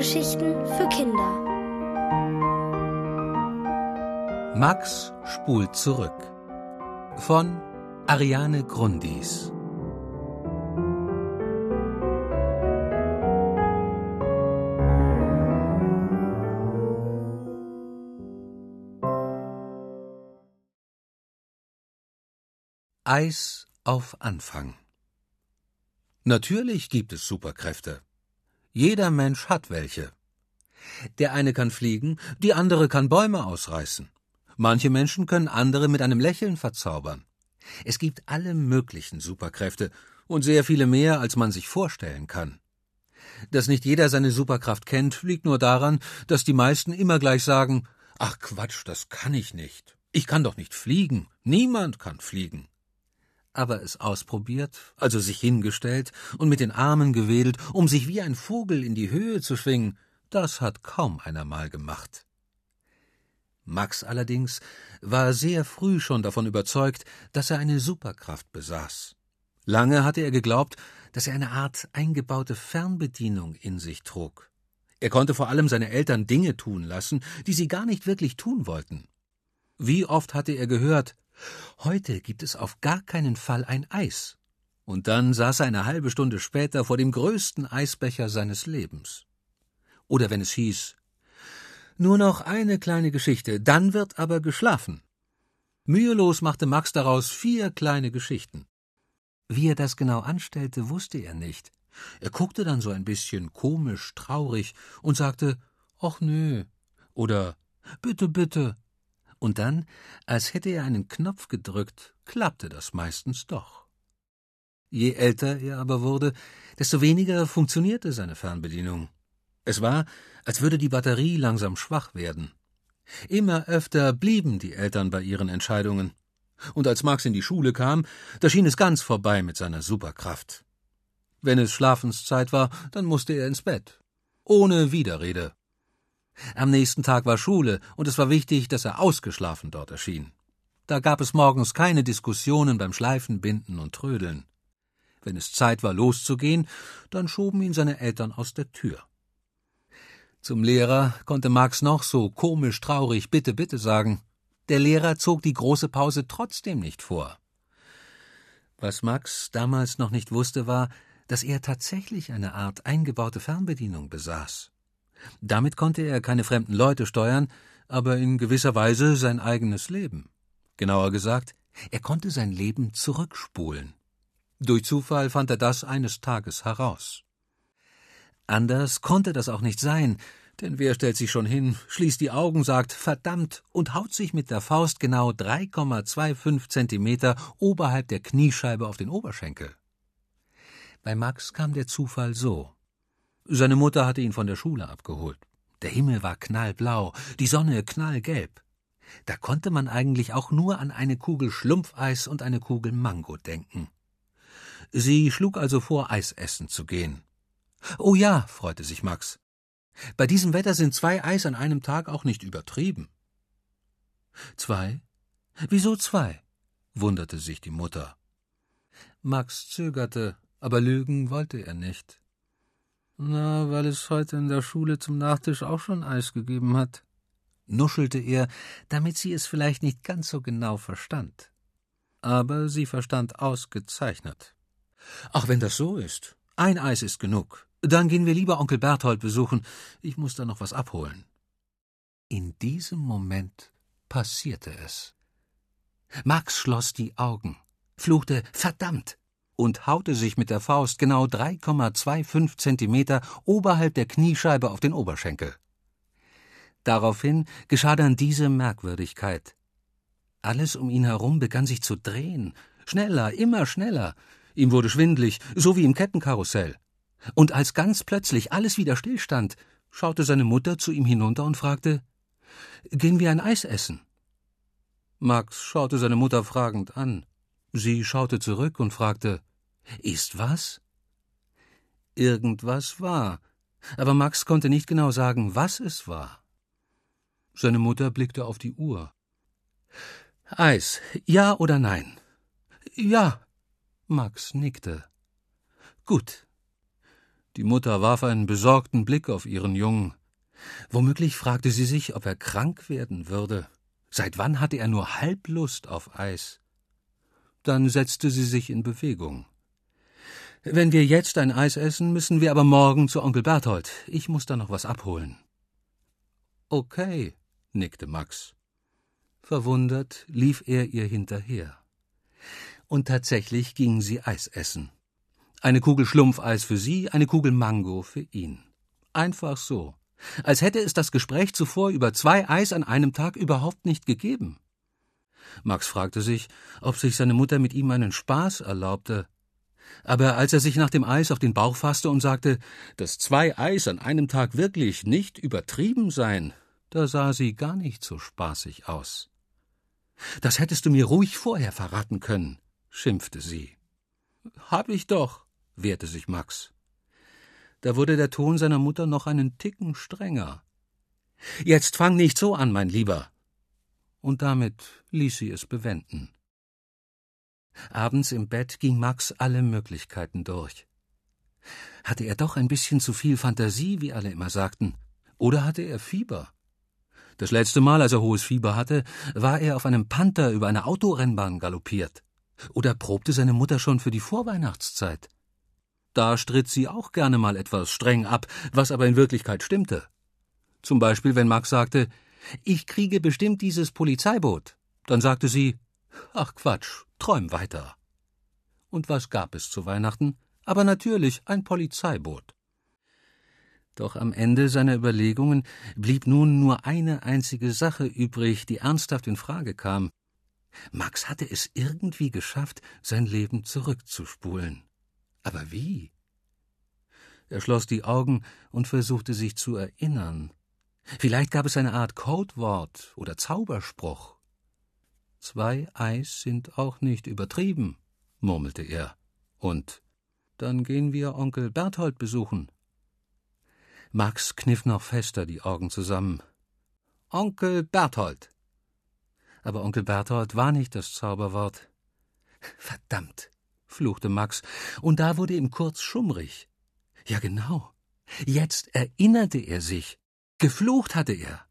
Hörgeschichten für Kinder. Max spult zurück von Ariane Grundis. Eis auf Anfang. Natürlich gibt es Superkräfte. Jeder Mensch hat welche. Der eine kann fliegen, die andere kann Bäume ausreißen. Manche Menschen können andere mit einem Lächeln verzaubern. Es gibt alle möglichen Superkräfte und sehr viele mehr, als man sich vorstellen kann. Dass nicht jeder seine Superkraft kennt, liegt nur daran, dass die meisten immer gleich sagen Ach Quatsch, das kann ich nicht. Ich kann doch nicht fliegen. Niemand kann fliegen aber es ausprobiert, also sich hingestellt und mit den Armen gewedelt, um sich wie ein Vogel in die Höhe zu schwingen, das hat kaum einer mal gemacht. Max allerdings war sehr früh schon davon überzeugt, dass er eine Superkraft besaß. Lange hatte er geglaubt, dass er eine Art eingebaute Fernbedienung in sich trug. Er konnte vor allem seine Eltern Dinge tun lassen, die sie gar nicht wirklich tun wollten. Wie oft hatte er gehört, Heute gibt es auf gar keinen Fall ein Eis. Und dann saß er eine halbe Stunde später vor dem größten Eisbecher seines Lebens. Oder wenn es hieß, nur noch eine kleine Geschichte, dann wird aber geschlafen. Mühelos machte Max daraus vier kleine Geschichten. Wie er das genau anstellte, wusste er nicht. Er guckte dann so ein bisschen komisch, traurig und sagte, ach nö, oder bitte, bitte, und dann, als hätte er einen Knopf gedrückt, klappte das meistens doch. Je älter er aber wurde, desto weniger funktionierte seine Fernbedienung. Es war, als würde die Batterie langsam schwach werden. Immer öfter blieben die Eltern bei ihren Entscheidungen. Und als Max in die Schule kam, da schien es ganz vorbei mit seiner Superkraft. Wenn es Schlafenszeit war, dann musste er ins Bett. Ohne Widerrede. Am nächsten Tag war Schule, und es war wichtig, dass er ausgeschlafen dort erschien. Da gab es morgens keine Diskussionen beim Schleifen, Binden und Trödeln. Wenn es Zeit war, loszugehen, dann schoben ihn seine Eltern aus der Tür. Zum Lehrer konnte Max noch so komisch traurig Bitte, bitte sagen. Der Lehrer zog die große Pause trotzdem nicht vor. Was Max damals noch nicht wusste, war, dass er tatsächlich eine Art eingebaute Fernbedienung besaß. Damit konnte er keine fremden Leute steuern, aber in gewisser Weise sein eigenes Leben. Genauer gesagt, er konnte sein Leben zurückspulen. Durch Zufall fand er das eines Tages heraus. Anders konnte das auch nicht sein, denn wer stellt sich schon hin, schließt die Augen, sagt verdammt und haut sich mit der Faust genau 3,25 Zentimeter oberhalb der Kniescheibe auf den Oberschenkel. Bei Max kam der Zufall so. Seine Mutter hatte ihn von der Schule abgeholt. Der Himmel war knallblau, die Sonne knallgelb. Da konnte man eigentlich auch nur an eine Kugel Schlumpfeis und eine Kugel Mango denken. Sie schlug also vor, Eis essen zu gehen. Oh ja, freute sich Max. Bei diesem Wetter sind zwei Eis an einem Tag auch nicht übertrieben. Zwei? Wieso zwei? wunderte sich die Mutter. Max zögerte, aber lügen wollte er nicht. Na, weil es heute in der Schule zum Nachtisch auch schon Eis gegeben hat, nuschelte er, damit sie es vielleicht nicht ganz so genau verstand. Aber sie verstand ausgezeichnet. Ach, wenn das so ist. Ein Eis ist genug. Dann gehen wir lieber Onkel Berthold besuchen. Ich muss da noch was abholen. In diesem Moment passierte es. Max schloss die Augen, fluchte Verdammt und haute sich mit der Faust genau 3,25 Zentimeter oberhalb der Kniescheibe auf den Oberschenkel. Daraufhin geschah dann diese Merkwürdigkeit. Alles um ihn herum begann sich zu drehen, schneller, immer schneller. Ihm wurde schwindlig, so wie im Kettenkarussell. Und als ganz plötzlich alles wieder stillstand, schaute seine Mutter zu ihm hinunter und fragte Gehen wir ein Eis essen? Max schaute seine Mutter fragend an. Sie schaute zurück und fragte ist was? Irgendwas war, aber Max konnte nicht genau sagen, was es war. Seine Mutter blickte auf die Uhr. Eis, ja oder nein? Ja. Max nickte. Gut. Die Mutter warf einen besorgten Blick auf ihren Jungen. Womöglich fragte sie sich, ob er krank werden würde. Seit wann hatte er nur Halblust auf Eis? Dann setzte sie sich in Bewegung. Wenn wir jetzt ein Eis essen, müssen wir aber morgen zu Onkel Berthold. Ich muss da noch was abholen. Okay, nickte Max. Verwundert lief er ihr hinterher. Und tatsächlich gingen sie Eis essen. Eine Kugel Schlumpfeis für sie, eine Kugel Mango für ihn. Einfach so. Als hätte es das Gespräch zuvor über zwei Eis an einem Tag überhaupt nicht gegeben. Max fragte sich, ob sich seine Mutter mit ihm einen Spaß erlaubte, aber als er sich nach dem Eis auf den Bauch fasste und sagte, dass zwei Eis an einem Tag wirklich nicht übertrieben seien, da sah sie gar nicht so spaßig aus. Das hättest du mir ruhig vorher verraten können, schimpfte sie. Hab ich doch, wehrte sich Max. Da wurde der Ton seiner Mutter noch einen Ticken strenger. Jetzt fang nicht so an, mein Lieber. Und damit ließ sie es bewenden. Abends im Bett ging Max alle Möglichkeiten durch. Hatte er doch ein bisschen zu viel Fantasie, wie alle immer sagten, oder hatte er Fieber? Das letzte Mal, als er hohes Fieber hatte, war er auf einem Panther über eine Autorennbahn galoppiert. Oder probte seine Mutter schon für die Vorweihnachtszeit? Da stritt sie auch gerne mal etwas streng ab, was aber in Wirklichkeit stimmte. Zum Beispiel, wenn Max sagte, ich kriege bestimmt dieses Polizeiboot. Dann sagte sie, ach Quatsch, Träum weiter. Und was gab es zu Weihnachten? Aber natürlich ein Polizeiboot. Doch am Ende seiner Überlegungen blieb nun nur eine einzige Sache übrig, die ernsthaft in Frage kam. Max hatte es irgendwie geschafft, sein Leben zurückzuspulen. Aber wie? Er schloss die Augen und versuchte sich zu erinnern. Vielleicht gab es eine Art Codewort oder Zauberspruch. Zwei Eis sind auch nicht übertrieben, murmelte er. Und dann gehen wir Onkel Berthold besuchen. Max kniff noch fester die Augen zusammen. Onkel Berthold. Aber Onkel Berthold war nicht das Zauberwort. Verdammt, fluchte Max, und da wurde ihm kurz schummrig. Ja genau. Jetzt erinnerte er sich. Geflucht hatte er.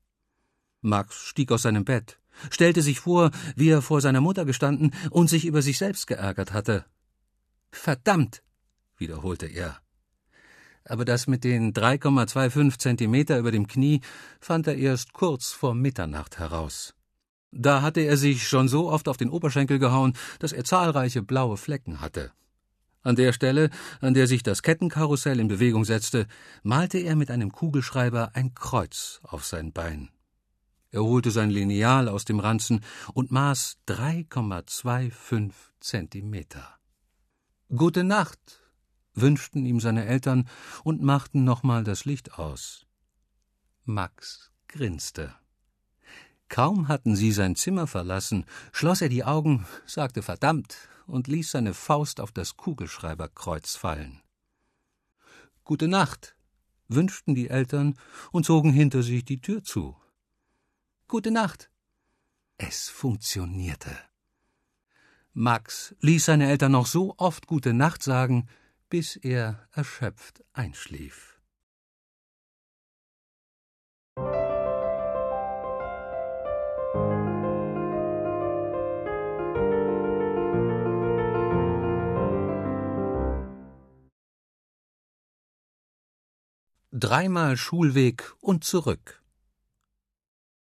Max stieg aus seinem Bett stellte sich vor, wie er vor seiner Mutter gestanden und sich über sich selbst geärgert hatte. Verdammt, wiederholte er. Aber das mit den 3,25 Zentimeter über dem Knie fand er erst kurz vor Mitternacht heraus. Da hatte er sich schon so oft auf den Oberschenkel gehauen, dass er zahlreiche blaue Flecken hatte. An der Stelle, an der sich das Kettenkarussell in Bewegung setzte, malte er mit einem Kugelschreiber ein Kreuz auf sein Bein. Er holte sein Lineal aus dem Ranzen und maß 3,25 Zentimeter. Gute Nacht, wünschten ihm seine Eltern und machten nochmal das Licht aus. Max grinste. Kaum hatten sie sein Zimmer verlassen, schloss er die Augen, sagte verdammt und ließ seine Faust auf das Kugelschreiberkreuz fallen. Gute Nacht, wünschten die Eltern und zogen hinter sich die Tür zu. Gute Nacht. Es funktionierte. Max ließ seine Eltern noch so oft Gute Nacht sagen, bis er erschöpft einschlief. Dreimal Schulweg und zurück.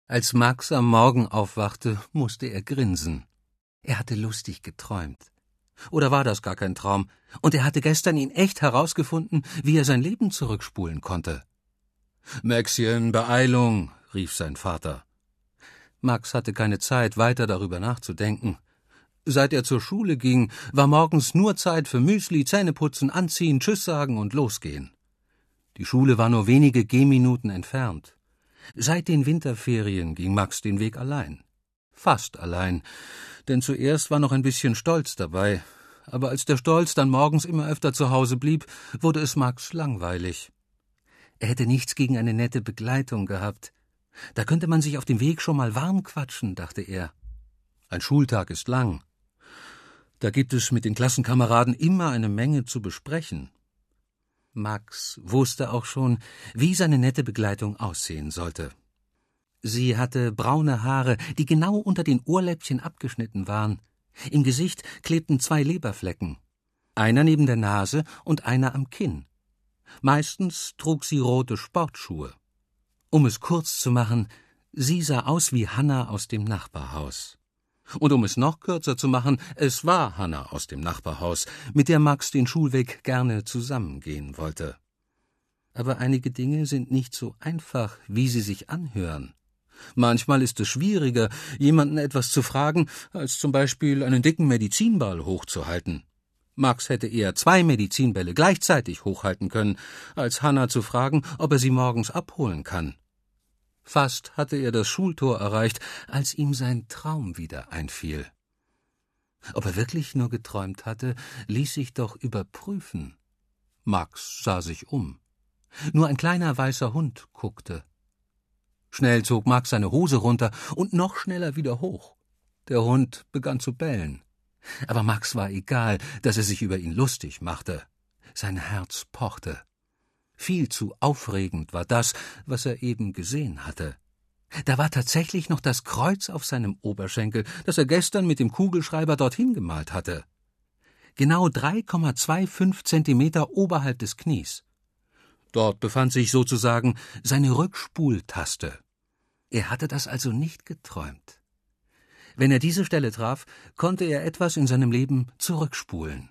Als Max am Morgen aufwachte, musste er grinsen. Er hatte lustig geträumt. Oder war das gar kein Traum? Und er hatte gestern ihn echt herausgefunden, wie er sein Leben zurückspulen konnte. Maxchen, Beeilung, rief sein Vater. Max hatte keine Zeit, weiter darüber nachzudenken. Seit er zur Schule ging, war morgens nur Zeit für Müsli, Zähneputzen, Anziehen, Tschüss sagen und losgehen. Die Schule war nur wenige Gehminuten entfernt. Seit den Winterferien ging Max den Weg allein. Fast allein, denn zuerst war noch ein bisschen Stolz dabei, aber als der Stolz dann morgens immer öfter zu Hause blieb, wurde es Max langweilig. Er hätte nichts gegen eine nette Begleitung gehabt. Da könnte man sich auf dem Weg schon mal warm quatschen, dachte er. Ein Schultag ist lang. Da gibt es mit den Klassenkameraden immer eine Menge zu besprechen. Max wusste auch schon, wie seine nette Begleitung aussehen sollte. Sie hatte braune Haare, die genau unter den Ohrläppchen abgeschnitten waren. Im Gesicht klebten zwei Leberflecken, einer neben der Nase und einer am Kinn. Meistens trug sie rote Sportschuhe. Um es kurz zu machen, sie sah aus wie Hanna aus dem Nachbarhaus. Und um es noch kürzer zu machen, es war Hanna aus dem Nachbarhaus, mit der Max den Schulweg gerne zusammengehen wollte. Aber einige Dinge sind nicht so einfach, wie sie sich anhören. Manchmal ist es schwieriger, jemanden etwas zu fragen, als zum Beispiel einen dicken Medizinball hochzuhalten. Max hätte eher zwei Medizinbälle gleichzeitig hochhalten können, als Hanna zu fragen, ob er sie morgens abholen kann. Fast hatte er das Schultor erreicht, als ihm sein Traum wieder einfiel. Ob er wirklich nur geträumt hatte, ließ sich doch überprüfen. Max sah sich um. Nur ein kleiner weißer Hund guckte. Schnell zog Max seine Hose runter und noch schneller wieder hoch. Der Hund begann zu bellen. Aber Max war egal, dass er sich über ihn lustig machte. Sein Herz pochte. Viel zu aufregend war das, was er eben gesehen hatte. Da war tatsächlich noch das Kreuz auf seinem Oberschenkel, das er gestern mit dem Kugelschreiber dorthin gemalt hatte. Genau 3,25 Zentimeter oberhalb des Knies. Dort befand sich sozusagen seine Rückspultaste. Er hatte das also nicht geträumt. Wenn er diese Stelle traf, konnte er etwas in seinem Leben zurückspulen.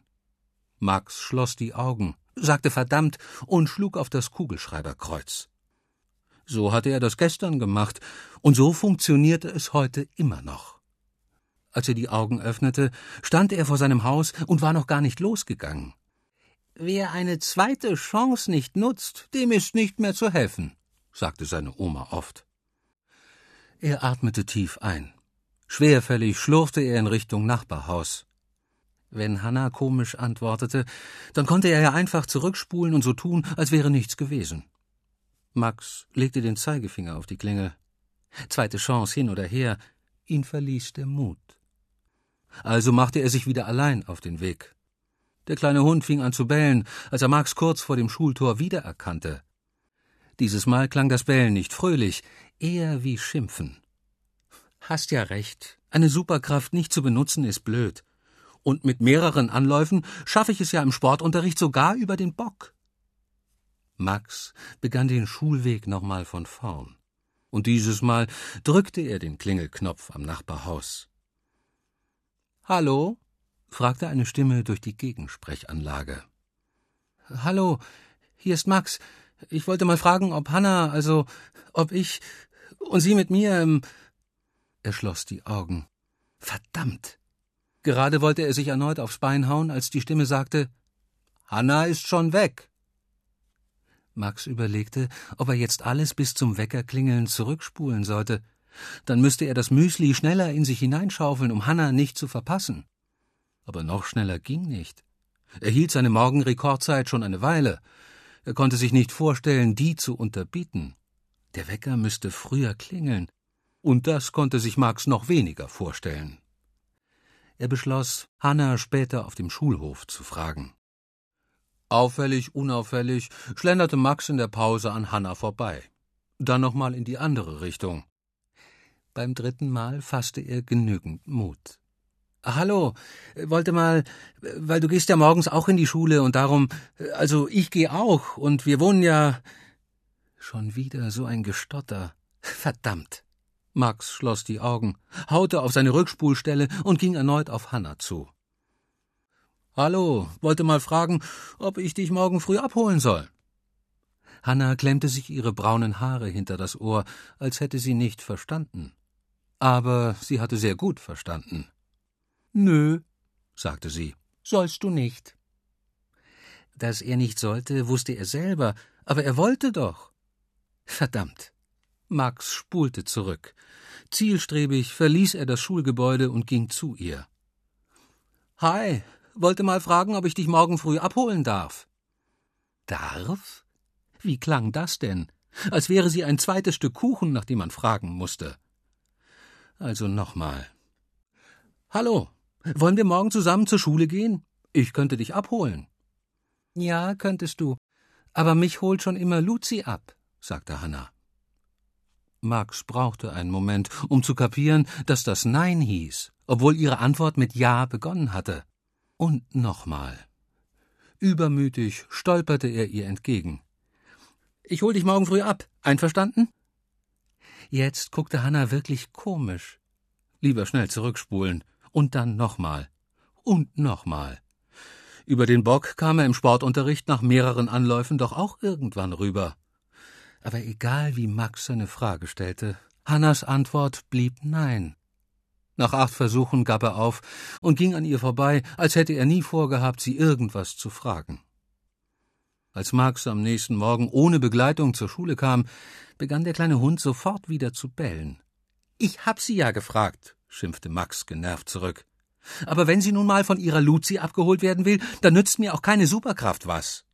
Max schloss die Augen, sagte verdammt und schlug auf das Kugelschreiberkreuz. So hatte er das gestern gemacht, und so funktionierte es heute immer noch. Als er die Augen öffnete, stand er vor seinem Haus und war noch gar nicht losgegangen. Wer eine zweite Chance nicht nutzt, dem ist nicht mehr zu helfen, sagte seine Oma oft. Er atmete tief ein. Schwerfällig schlurfte er in Richtung Nachbarhaus. Wenn Hanna komisch antwortete, dann konnte er ja einfach zurückspulen und so tun, als wäre nichts gewesen. Max legte den Zeigefinger auf die Klingel. Zweite Chance hin oder her, ihn verließ der Mut. Also machte er sich wieder allein auf den Weg. Der kleine Hund fing an zu bellen, als er Max kurz vor dem Schultor wiedererkannte. Dieses Mal klang das Bellen nicht fröhlich, eher wie Schimpfen. Hast ja recht, eine Superkraft nicht zu benutzen ist blöd und mit mehreren Anläufen schaffe ich es ja im Sportunterricht sogar über den Bock. Max begann den Schulweg nochmal von vorn. Und dieses Mal drückte er den Klingelknopf am Nachbarhaus. Hallo? fragte eine Stimme durch die Gegensprechanlage. Hallo, hier ist Max. Ich wollte mal fragen, ob Hanna, also ob ich und Sie mit mir. Ähm er schloss die Augen. Verdammt! Gerade wollte er sich erneut aufs Bein hauen, als die Stimme sagte Hanna ist schon weg. Max überlegte, ob er jetzt alles bis zum Weckerklingeln zurückspulen sollte. Dann müsste er das Müsli schneller in sich hineinschaufeln, um Hanna nicht zu verpassen. Aber noch schneller ging nicht. Er hielt seine Morgenrekordzeit schon eine Weile. Er konnte sich nicht vorstellen, die zu unterbieten. Der Wecker müsste früher klingeln. Und das konnte sich Max noch weniger vorstellen. Er beschloss, Hanna später auf dem Schulhof zu fragen. Auffällig, unauffällig schlenderte Max in der Pause an Hanna vorbei. Dann nochmal in die andere Richtung. Beim dritten Mal fasste er genügend Mut. Hallo, wollte mal, weil du gehst ja morgens auch in die Schule und darum, also ich gehe auch und wir wohnen ja. Schon wieder so ein Gestotter. Verdammt. Max schloss die Augen, haute auf seine Rückspulstelle und ging erneut auf Hanna zu. Hallo, wollte mal fragen, ob ich dich morgen früh abholen soll. Hanna klemmte sich ihre braunen Haare hinter das Ohr, als hätte sie nicht verstanden. Aber sie hatte sehr gut verstanden. Nö, sagte sie, sollst du nicht. Dass er nicht sollte, wusste er selber, aber er wollte doch. Verdammt. Max spulte zurück. Zielstrebig verließ er das Schulgebäude und ging zu ihr. Hi, wollte mal fragen, ob ich dich morgen früh abholen darf. Darf? Wie klang das denn? Als wäre sie ein zweites Stück Kuchen, nach dem man fragen musste. Also nochmal. Hallo, wollen wir morgen zusammen zur Schule gehen? Ich könnte dich abholen. Ja, könntest du. Aber mich holt schon immer Luzi ab, sagte Hanna. Max brauchte einen Moment, um zu kapieren, dass das Nein hieß, obwohl ihre Antwort mit Ja begonnen hatte. Und nochmal. Übermütig stolperte er ihr entgegen. Ich hol dich morgen früh ab. Einverstanden? Jetzt guckte Hanna wirklich komisch. Lieber schnell zurückspulen. Und dann nochmal. Und nochmal. Über den Bock kam er im Sportunterricht nach mehreren Anläufen doch auch irgendwann rüber. Aber egal wie Max seine Frage stellte, Hannas Antwort blieb Nein. Nach acht Versuchen gab er auf und ging an ihr vorbei, als hätte er nie vorgehabt, sie irgendwas zu fragen. Als Max am nächsten Morgen ohne Begleitung zur Schule kam, begann der kleine Hund sofort wieder zu bellen. Ich hab Sie ja gefragt, schimpfte Max genervt zurück. Aber wenn sie nun mal von ihrer Luzi abgeholt werden will, dann nützt mir auch keine Superkraft was.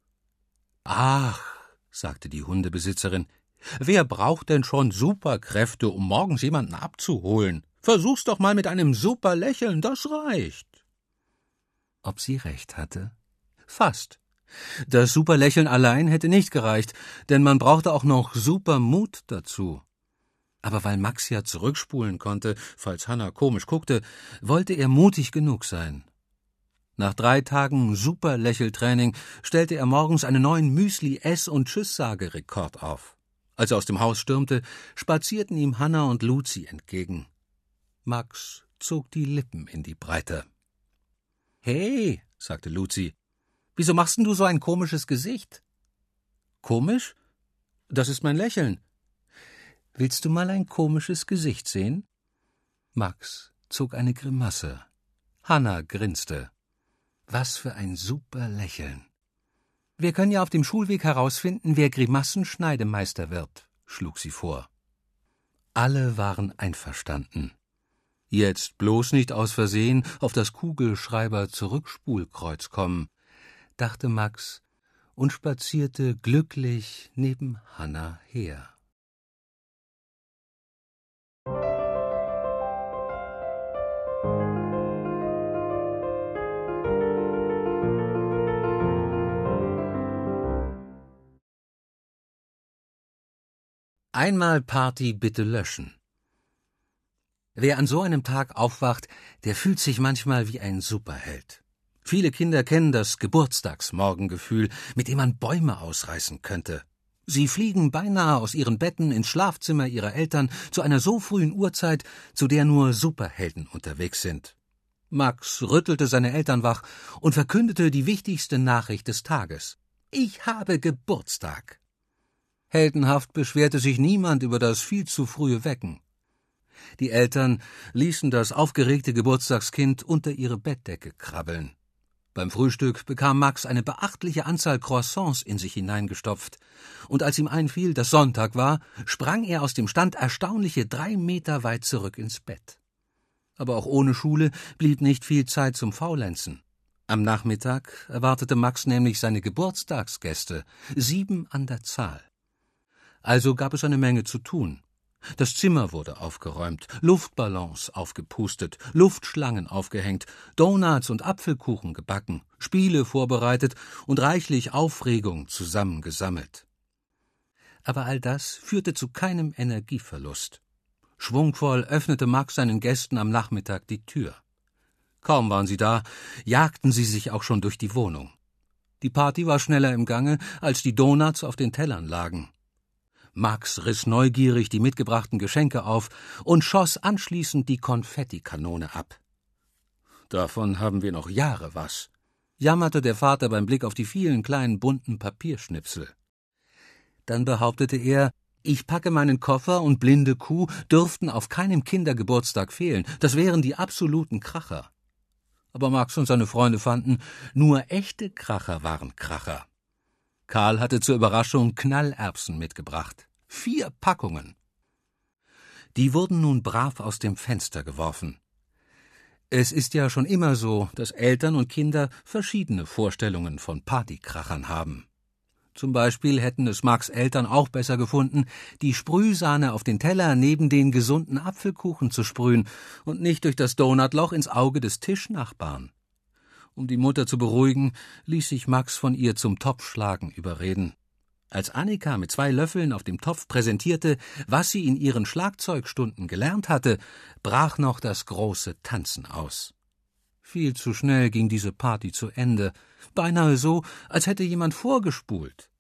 Ach, sagte die Hundebesitzerin, wer braucht denn schon Superkräfte, um morgens jemanden abzuholen? Versuch's doch mal mit einem Superlächeln, das reicht. Ob sie recht hatte? Fast. Das Superlächeln allein hätte nicht gereicht, denn man brauchte auch noch Supermut dazu. Aber weil Max ja zurückspulen konnte, falls Hanna komisch guckte, wollte er mutig genug sein. Nach drei Tagen Superlächeltraining stellte er morgens einen neuen Müsli-Ess- und Tschüsssagerekord auf. Als er aus dem Haus stürmte, spazierten ihm Hanna und Luzi entgegen. Max zog die Lippen in die Breite. Hey, sagte Luzi, wieso machst denn du so ein komisches Gesicht? Komisch? Das ist mein Lächeln. Willst du mal ein komisches Gesicht sehen? Max zog eine Grimasse. Hanna grinste. Was für ein super Lächeln. Wir können ja auf dem Schulweg herausfinden, wer Grimassenschneidemeister wird, schlug sie vor. Alle waren einverstanden. Jetzt bloß nicht aus Versehen auf das Kugelschreiber Zurückspulkreuz kommen, dachte Max und spazierte glücklich neben Hanna her. Einmal Party bitte löschen. Wer an so einem Tag aufwacht, der fühlt sich manchmal wie ein Superheld. Viele Kinder kennen das Geburtstagsmorgengefühl, mit dem man Bäume ausreißen könnte. Sie fliegen beinahe aus ihren Betten ins Schlafzimmer ihrer Eltern zu einer so frühen Uhrzeit, zu der nur Superhelden unterwegs sind. Max rüttelte seine Eltern wach und verkündete die wichtigste Nachricht des Tages. Ich habe Geburtstag. Heldenhaft beschwerte sich niemand über das viel zu frühe Wecken. Die Eltern ließen das aufgeregte Geburtstagskind unter ihre Bettdecke krabbeln. Beim Frühstück bekam Max eine beachtliche Anzahl Croissants in sich hineingestopft, und als ihm einfiel, dass Sonntag war, sprang er aus dem Stand erstaunliche drei Meter weit zurück ins Bett. Aber auch ohne Schule blieb nicht viel Zeit zum Faulenzen. Am Nachmittag erwartete Max nämlich seine Geburtstagsgäste, sieben an der Zahl. Also gab es eine Menge zu tun. Das Zimmer wurde aufgeräumt, Luftballons aufgepustet, Luftschlangen aufgehängt, Donuts und Apfelkuchen gebacken, Spiele vorbereitet und reichlich Aufregung zusammengesammelt. Aber all das führte zu keinem Energieverlust. Schwungvoll öffnete Max seinen Gästen am Nachmittag die Tür. Kaum waren sie da, jagten sie sich auch schon durch die Wohnung. Die Party war schneller im Gange, als die Donuts auf den Tellern lagen. Max riss neugierig die mitgebrachten Geschenke auf und schoss anschließend die Konfettikanone ab. Davon haben wir noch Jahre was, jammerte der Vater beim Blick auf die vielen kleinen bunten Papierschnipsel. Dann behauptete er, ich packe meinen Koffer und blinde Kuh dürften auf keinem Kindergeburtstag fehlen, das wären die absoluten Kracher. Aber Max und seine Freunde fanden, nur echte Kracher waren Kracher. Karl hatte zur Überraschung Knallerbsen mitgebracht. Vier Packungen. Die wurden nun brav aus dem Fenster geworfen. Es ist ja schon immer so, dass Eltern und Kinder verschiedene Vorstellungen von Partykrachern haben. Zum Beispiel hätten es Marks Eltern auch besser gefunden, die Sprühsahne auf den Teller neben den gesunden Apfelkuchen zu sprühen und nicht durch das Donutloch ins Auge des Tischnachbarn. Um die Mutter zu beruhigen, ließ sich Max von ihr zum Topfschlagen überreden. Als Annika mit zwei Löffeln auf dem Topf präsentierte, was sie in ihren Schlagzeugstunden gelernt hatte, brach noch das große Tanzen aus. Viel zu schnell ging diese Party zu Ende, beinahe so, als hätte jemand vorgespult.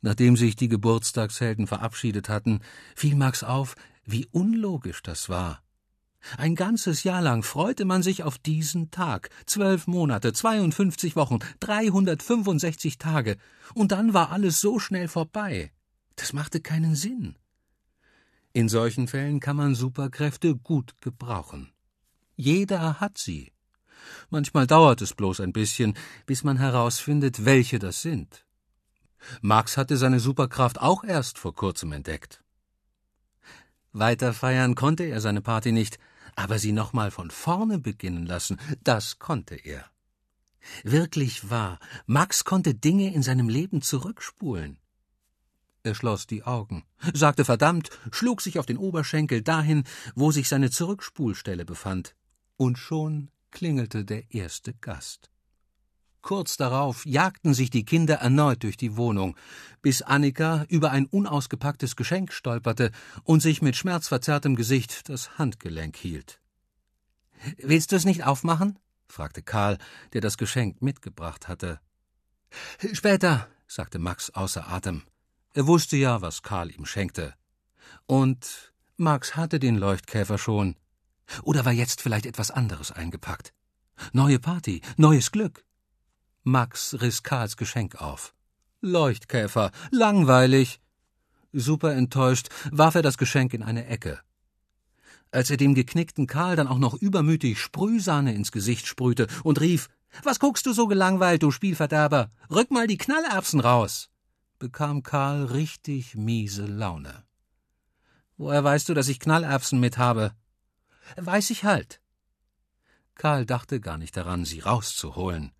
Nachdem sich die Geburtstagshelden verabschiedet hatten, fiel Max auf, wie unlogisch das war. Ein ganzes Jahr lang freute man sich auf diesen Tag, zwölf Monate, 52 Wochen, 365 Tage, und dann war alles so schnell vorbei. Das machte keinen Sinn. In solchen Fällen kann man Superkräfte gut gebrauchen. Jeder hat sie. Manchmal dauert es bloß ein bisschen, bis man herausfindet, welche das sind. Max hatte seine Superkraft auch erst vor kurzem entdeckt. Weiter feiern konnte er seine Party nicht, aber sie nochmal von vorne beginnen lassen, das konnte er. Wirklich wahr, Max konnte Dinge in seinem Leben zurückspulen. Er schloss die Augen, sagte verdammt, schlug sich auf den Oberschenkel dahin, wo sich seine Zurückspulstelle befand, und schon klingelte der erste Gast. Kurz darauf jagten sich die Kinder erneut durch die Wohnung, bis Annika über ein unausgepacktes Geschenk stolperte und sich mit schmerzverzerrtem Gesicht das Handgelenk hielt. Willst du es nicht aufmachen? fragte Karl, der das Geschenk mitgebracht hatte. Später, sagte Max außer Atem. Er wusste ja, was Karl ihm schenkte. Und Max hatte den Leuchtkäfer schon. Oder war jetzt vielleicht etwas anderes eingepackt? Neue Party, neues Glück. Max riss Karls Geschenk auf. Leuchtkäfer, langweilig. Super enttäuscht warf er das Geschenk in eine Ecke. Als er dem geknickten Karl dann auch noch übermütig Sprühsahne ins Gesicht sprühte und rief: Was guckst du so gelangweilt, du Spielverderber? Rück mal die Knallerbsen raus! bekam Karl richtig miese Laune. Woher weißt du, dass ich Knallerbsen mit habe? Weiß ich halt. Karl dachte gar nicht daran, sie rauszuholen.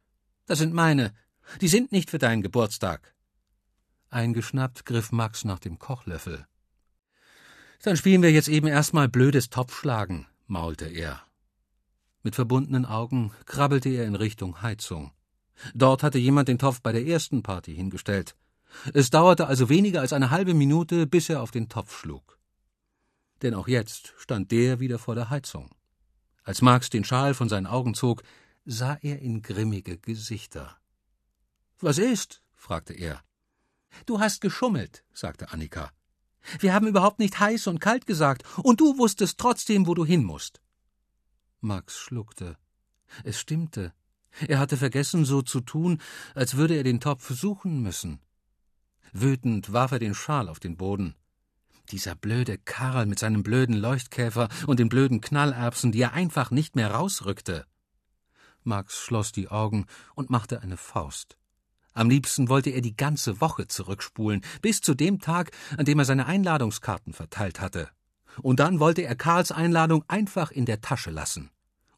Das sind meine. Die sind nicht für deinen Geburtstag. Eingeschnappt griff Max nach dem Kochlöffel. Dann spielen wir jetzt eben erstmal blödes Topfschlagen, maulte er. Mit verbundenen Augen krabbelte er in Richtung Heizung. Dort hatte jemand den Topf bei der ersten Party hingestellt. Es dauerte also weniger als eine halbe Minute, bis er auf den Topf schlug. Denn auch jetzt stand der wieder vor der Heizung. Als Max den Schal von seinen Augen zog, sah er in grimmige Gesichter. Was ist? fragte er. Du hast geschummelt, sagte Annika. Wir haben überhaupt nicht heiß und kalt gesagt, und du wusstest trotzdem, wo du hin musst. Max schluckte. Es stimmte. Er hatte vergessen, so zu tun, als würde er den Topf suchen müssen. Wütend warf er den Schal auf den Boden. Dieser blöde Karl mit seinem blöden Leuchtkäfer und den blöden Knallerbsen, die er einfach nicht mehr rausrückte. Max schloss die Augen und machte eine Faust. Am liebsten wollte er die ganze Woche zurückspulen, bis zu dem Tag, an dem er seine Einladungskarten verteilt hatte. Und dann wollte er Karls Einladung einfach in der Tasche lassen.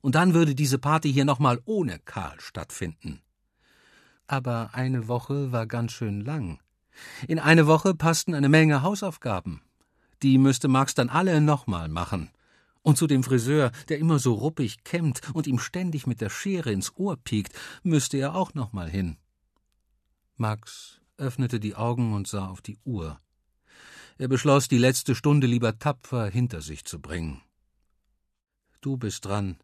Und dann würde diese Party hier nochmal ohne Karl stattfinden. Aber eine Woche war ganz schön lang. In eine Woche passten eine Menge Hausaufgaben. Die müsste Max dann alle nochmal machen. Und zu dem Friseur, der immer so ruppig kämmt und ihm ständig mit der Schere ins Ohr piekt, müsste er auch noch mal hin. Max öffnete die Augen und sah auf die Uhr. Er beschloss, die letzte Stunde lieber tapfer hinter sich zu bringen. Du bist dran.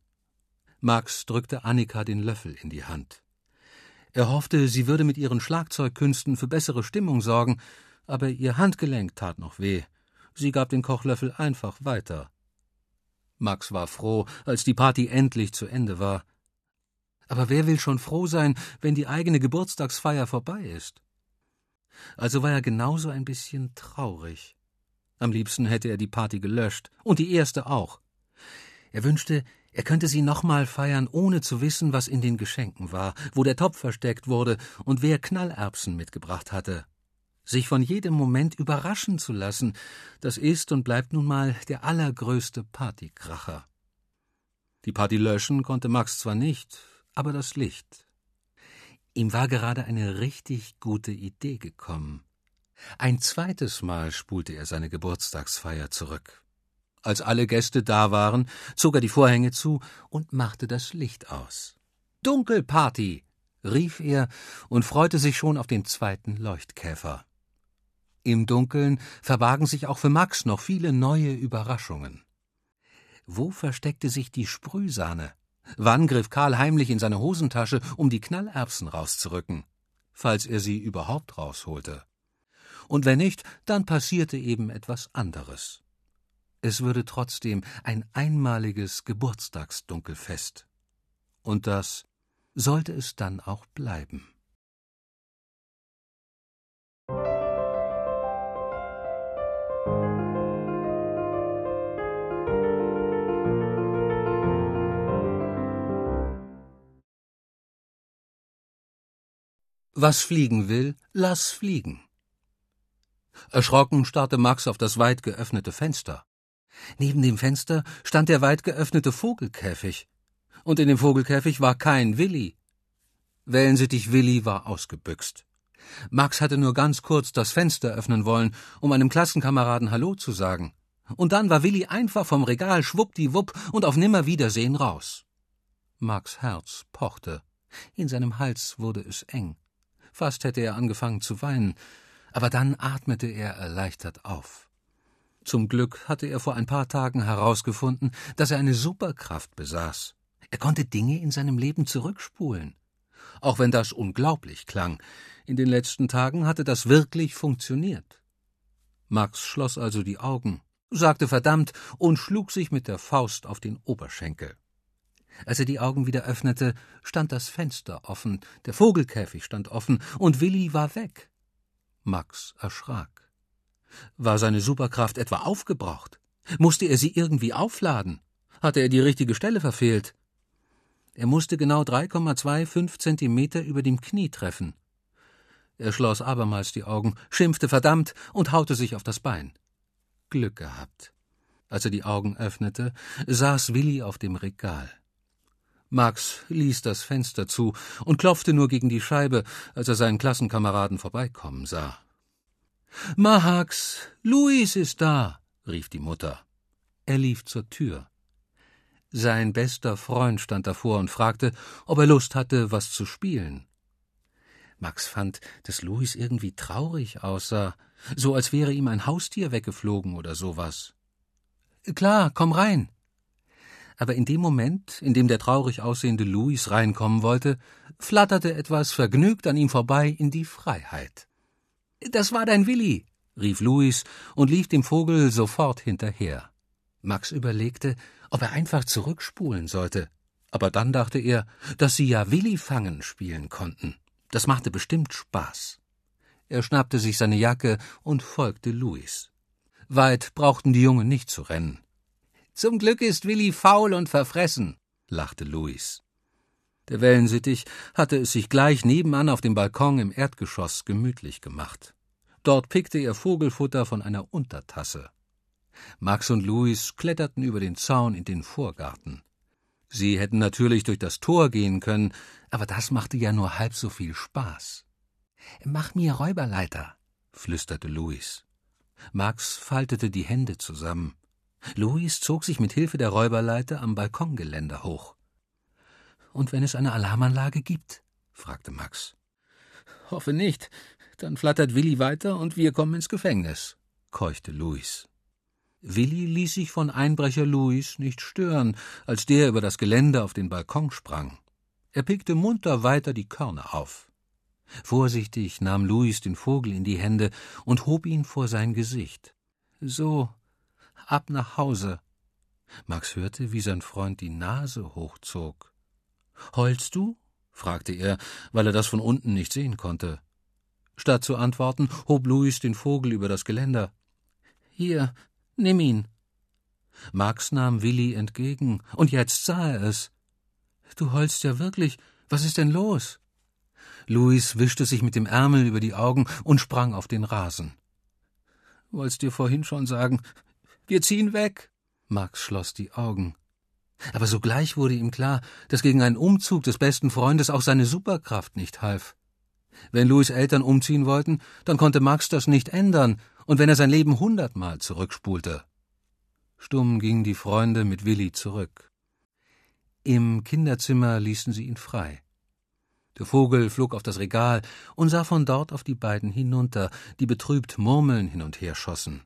Max drückte Annika den Löffel in die Hand. Er hoffte, sie würde mit ihren Schlagzeugkünsten für bessere Stimmung sorgen, aber ihr Handgelenk tat noch weh. Sie gab den Kochlöffel einfach weiter. Max war froh, als die Party endlich zu Ende war. Aber wer will schon froh sein, wenn die eigene Geburtstagsfeier vorbei ist? Also war er genauso ein bisschen traurig. Am liebsten hätte er die Party gelöscht, und die erste auch. Er wünschte, er könnte sie nochmal feiern, ohne zu wissen, was in den Geschenken war, wo der Topf versteckt wurde und wer Knallerbsen mitgebracht hatte sich von jedem Moment überraschen zu lassen, das ist und bleibt nun mal der allergrößte Partykracher. Die Party löschen konnte Max zwar nicht, aber das Licht. Ihm war gerade eine richtig gute Idee gekommen. Ein zweites Mal spulte er seine Geburtstagsfeier zurück. Als alle Gäste da waren, zog er die Vorhänge zu und machte das Licht aus. Dunkelparty! rief er und freute sich schon auf den zweiten Leuchtkäfer. Im Dunkeln verbargen sich auch für Max noch viele neue Überraschungen. Wo versteckte sich die Sprühsahne? Wann griff Karl heimlich in seine Hosentasche, um die Knallerbsen rauszurücken? Falls er sie überhaupt rausholte. Und wenn nicht, dann passierte eben etwas anderes. Es würde trotzdem ein einmaliges Geburtstagsdunkelfest. Und das sollte es dann auch bleiben. Was fliegen will, lass fliegen. Erschrocken starrte Max auf das weit geöffnete Fenster. Neben dem Fenster stand der weit geöffnete Vogelkäfig. Und in dem Vogelkäfig war kein Willi. Wellensittich Willi war ausgebüxt. Max hatte nur ganz kurz das Fenster öffnen wollen, um einem Klassenkameraden Hallo zu sagen. Und dann war Willi einfach vom Regal schwuppdiwupp und auf Nimmerwiedersehen raus. Max Herz pochte. In seinem Hals wurde es eng. Fast hätte er angefangen zu weinen, aber dann atmete er erleichtert auf. Zum Glück hatte er vor ein paar Tagen herausgefunden, dass er eine Superkraft besaß. Er konnte Dinge in seinem Leben zurückspulen. Auch wenn das unglaublich klang, in den letzten Tagen hatte das wirklich funktioniert. Max schloss also die Augen, sagte verdammt und schlug sich mit der Faust auf den Oberschenkel. Als er die Augen wieder öffnete, stand das Fenster offen, der Vogelkäfig stand offen und Willi war weg. Max erschrak. War seine Superkraft etwa aufgebraucht? Musste er sie irgendwie aufladen? Hatte er die richtige Stelle verfehlt? Er musste genau 3,25 Zentimeter über dem Knie treffen. Er schloss abermals die Augen, schimpfte verdammt und haute sich auf das Bein. Glück gehabt. Als er die Augen öffnete, saß Willi auf dem Regal. Max ließ das Fenster zu und klopfte nur gegen die Scheibe, als er seinen Klassenkameraden vorbeikommen sah. Mahax, Luis ist da, rief die Mutter. Er lief zur Tür. Sein bester Freund stand davor und fragte, ob er Lust hatte, was zu spielen. Max fand, dass Luis irgendwie traurig aussah, so als wäre ihm ein Haustier weggeflogen oder sowas. Klar, komm rein, aber in dem Moment, in dem der traurig aussehende Louis reinkommen wollte, flatterte etwas vergnügt an ihm vorbei in die Freiheit. Das war dein Willi, rief Louis und lief dem Vogel sofort hinterher. Max überlegte, ob er einfach zurückspulen sollte, aber dann dachte er, dass sie ja Willi fangen spielen konnten. Das machte bestimmt Spaß. Er schnappte sich seine Jacke und folgte Louis. Weit brauchten die Jungen nicht zu rennen. Zum Glück ist Willi faul und verfressen, lachte Louis. Der Wellensittich hatte es sich gleich nebenan auf dem Balkon im Erdgeschoss gemütlich gemacht. Dort pickte er Vogelfutter von einer Untertasse. Max und Louis kletterten über den Zaun in den Vorgarten. Sie hätten natürlich durch das Tor gehen können, aber das machte ja nur halb so viel Spaß. Mach mir Räuberleiter, flüsterte Louis. Max faltete die Hände zusammen. Louis zog sich mit Hilfe der Räuberleiter am Balkongeländer hoch. Und wenn es eine Alarmanlage gibt? fragte Max. Hoffe nicht. Dann flattert Willi weiter und wir kommen ins Gefängnis, keuchte Louis. Willi ließ sich von Einbrecher Louis nicht stören, als der über das Geländer auf den Balkon sprang. Er pickte munter weiter die Körner auf. Vorsichtig nahm Louis den Vogel in die Hände und hob ihn vor sein Gesicht. So, ab nach Hause. Max hörte, wie sein Freund die Nase hochzog. Heulst du? fragte er, weil er das von unten nicht sehen konnte. Statt zu antworten, hob Louis den Vogel über das Geländer. Hier, nimm ihn. Max nahm Willi entgegen, und jetzt sah er es. Du heulst ja wirklich. Was ist denn los? Louis wischte sich mit dem Ärmel über die Augen und sprang auf den Rasen. Wollt's dir vorhin schon sagen, wir ziehen weg. Max schloss die Augen. Aber sogleich wurde ihm klar, dass gegen einen Umzug des besten Freundes auch seine Superkraft nicht half. Wenn Louis Eltern umziehen wollten, dann konnte Max das nicht ändern, und wenn er sein Leben hundertmal zurückspulte. Stumm gingen die Freunde mit Willi zurück. Im Kinderzimmer ließen sie ihn frei. Der Vogel flog auf das Regal und sah von dort auf die beiden hinunter, die betrübt Murmeln hin und her schossen.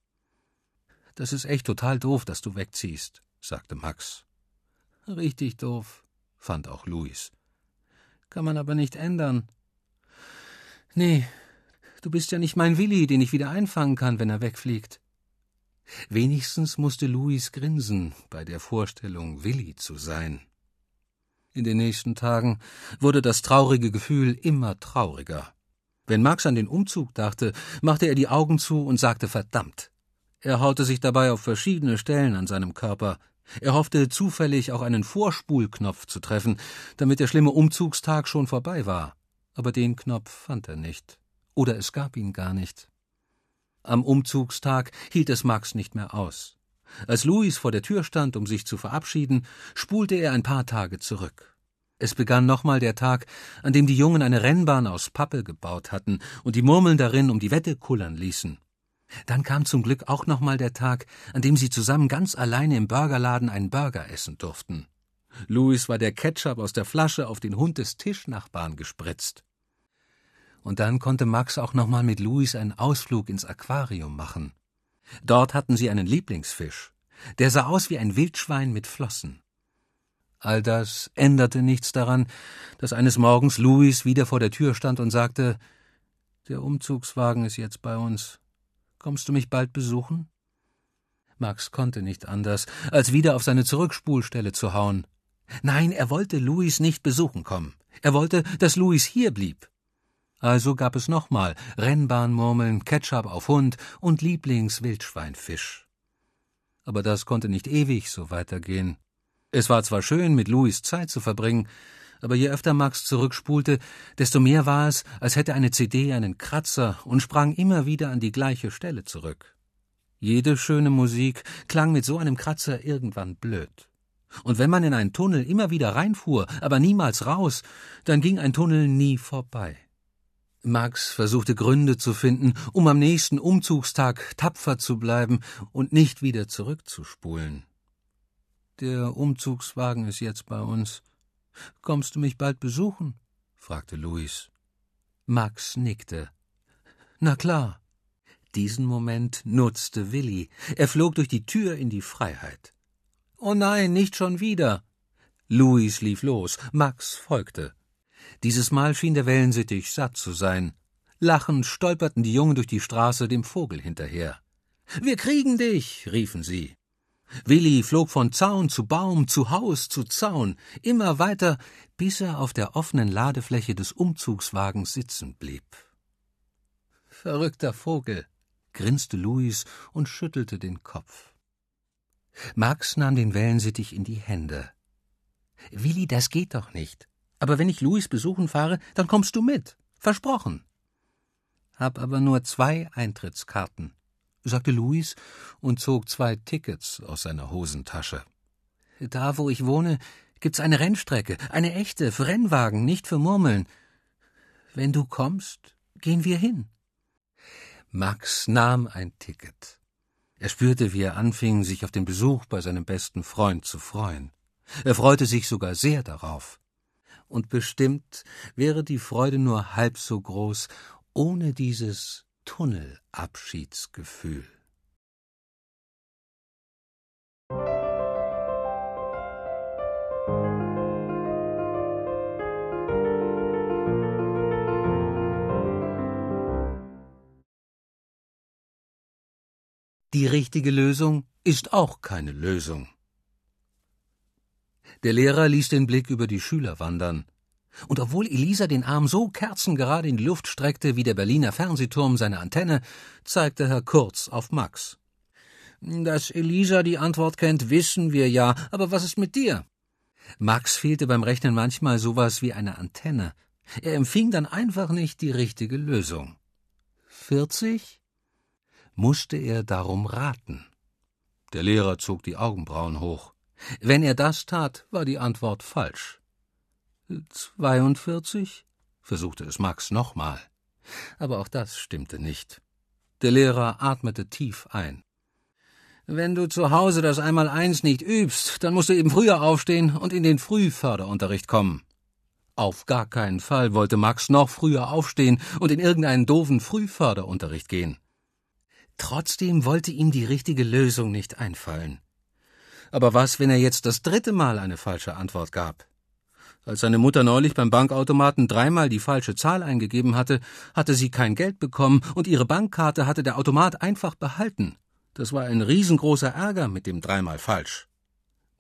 Das ist echt total doof, dass du wegziehst, sagte Max. Richtig doof, fand auch Luis. Kann man aber nicht ändern. Nee, du bist ja nicht mein Willi, den ich wieder einfangen kann, wenn er wegfliegt. Wenigstens musste Luis grinsen bei der Vorstellung, Willi zu sein. In den nächsten Tagen wurde das traurige Gefühl immer trauriger. Wenn Max an den Umzug dachte, machte er die Augen zu und sagte verdammt. Er haute sich dabei auf verschiedene Stellen an seinem Körper. Er hoffte zufällig auch einen Vorspulknopf zu treffen, damit der schlimme Umzugstag schon vorbei war. Aber den Knopf fand er nicht. Oder es gab ihn gar nicht. Am Umzugstag hielt es Max nicht mehr aus. Als Louis vor der Tür stand, um sich zu verabschieden, spulte er ein paar Tage zurück. Es begann nochmal der Tag, an dem die Jungen eine Rennbahn aus Pappe gebaut hatten und die Murmeln darin um die Wette kullern ließen. Dann kam zum Glück auch nochmal der Tag, an dem sie zusammen ganz alleine im Burgerladen einen Burger essen durften. Louis war der Ketchup aus der Flasche auf den Hund des Tischnachbarn gespritzt. Und dann konnte Max auch nochmal mit Louis einen Ausflug ins Aquarium machen. Dort hatten sie einen Lieblingsfisch. Der sah aus wie ein Wildschwein mit Flossen. All das änderte nichts daran, dass eines Morgens Louis wieder vor der Tür stand und sagte Der Umzugswagen ist jetzt bei uns. Kommst du mich bald besuchen? Max konnte nicht anders, als wieder auf seine Zurückspulstelle zu hauen. Nein, er wollte Louis nicht besuchen kommen. Er wollte, dass Louis hier blieb. Also gab es nochmal Rennbahnmurmeln, Ketchup auf Hund und Lieblingswildschweinfisch. Aber das konnte nicht ewig so weitergehen. Es war zwar schön, mit Louis Zeit zu verbringen, aber je öfter Max zurückspulte, desto mehr war es, als hätte eine CD einen Kratzer und sprang immer wieder an die gleiche Stelle zurück. Jede schöne Musik klang mit so einem Kratzer irgendwann blöd. Und wenn man in einen Tunnel immer wieder reinfuhr, aber niemals raus, dann ging ein Tunnel nie vorbei. Max versuchte Gründe zu finden, um am nächsten Umzugstag tapfer zu bleiben und nicht wieder zurückzuspulen. Der Umzugswagen ist jetzt bei uns. Kommst du mich bald besuchen? fragte Luis. Max nickte. Na klar. Diesen Moment nutzte Willi. Er flog durch die Tür in die Freiheit. Oh nein, nicht schon wieder. Luis lief los, Max folgte. Dieses Mal schien der Wellensittich satt zu sein. Lachend stolperten die Jungen durch die Straße dem Vogel hinterher. Wir kriegen dich, riefen sie. Willi flog von Zaun zu Baum, zu Haus, zu Zaun, immer weiter, bis er auf der offenen Ladefläche des Umzugswagens sitzen blieb. Verrückter Vogel, grinste Luis und schüttelte den Kopf. Max nahm den Wellensittich in die Hände. Willi, das geht doch nicht. Aber wenn ich Louis besuchen fahre, dann kommst du mit. Versprochen. Hab aber nur zwei Eintrittskarten, sagte Louis und zog zwei Tickets aus seiner Hosentasche. Da, wo ich wohne, gibt's eine Rennstrecke, eine echte, für Rennwagen, nicht für Murmeln. Wenn du kommst, gehen wir hin. Max nahm ein Ticket. Er spürte, wie er anfing, sich auf den Besuch bei seinem besten Freund zu freuen. Er freute sich sogar sehr darauf und bestimmt wäre die Freude nur halb so groß ohne dieses Tunnelabschiedsgefühl. Die richtige Lösung ist auch keine Lösung. Der Lehrer ließ den Blick über die Schüler wandern. Und obwohl Elisa den Arm so kerzengerade in die Luft streckte wie der Berliner Fernsehturm seine Antenne, zeigte Herr Kurz auf Max. Dass Elisa die Antwort kennt, wissen wir ja, aber was ist mit dir? Max fehlte beim Rechnen manchmal sowas wie eine Antenne. Er empfing dann einfach nicht die richtige Lösung. Vierzig? Musste er darum raten. Der Lehrer zog die Augenbrauen hoch. Wenn er das tat, war die Antwort falsch. Zweiundvierzig? versuchte es Max nochmal. Aber auch das stimmte nicht. Der Lehrer atmete tief ein. Wenn du zu Hause das Einmaleins nicht übst, dann musst du eben früher aufstehen und in den Frühförderunterricht kommen. Auf gar keinen Fall wollte Max noch früher aufstehen und in irgendeinen doofen Frühförderunterricht gehen. Trotzdem wollte ihm die richtige Lösung nicht einfallen. Aber was, wenn er jetzt das dritte Mal eine falsche Antwort gab? Als seine Mutter neulich beim Bankautomaten dreimal die falsche Zahl eingegeben hatte, hatte sie kein Geld bekommen und ihre Bankkarte hatte der Automat einfach behalten. Das war ein riesengroßer Ärger mit dem dreimal falsch.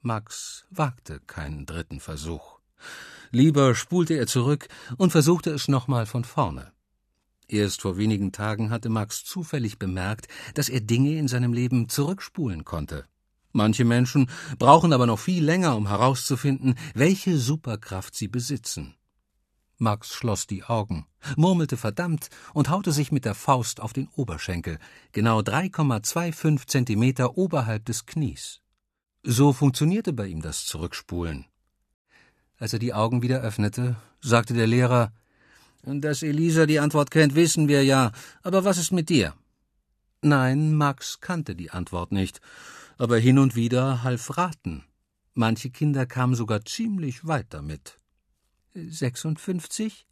Max wagte keinen dritten Versuch. Lieber spulte er zurück und versuchte es nochmal von vorne. Erst vor wenigen Tagen hatte Max zufällig bemerkt, dass er Dinge in seinem Leben zurückspulen konnte. Manche Menschen brauchen aber noch viel länger, um herauszufinden, welche Superkraft sie besitzen. Max schloss die Augen, murmelte verdammt und haute sich mit der Faust auf den Oberschenkel, genau 3,25 Zentimeter oberhalb des Knies. So funktionierte bei ihm das Zurückspulen. Als er die Augen wieder öffnete, sagte der Lehrer Dass Elisa die Antwort kennt, wissen wir ja, aber was ist mit dir? Nein, Max kannte die Antwort nicht, aber hin und wieder half raten. Manche Kinder kamen sogar ziemlich weit damit. Sechsundfünfzig?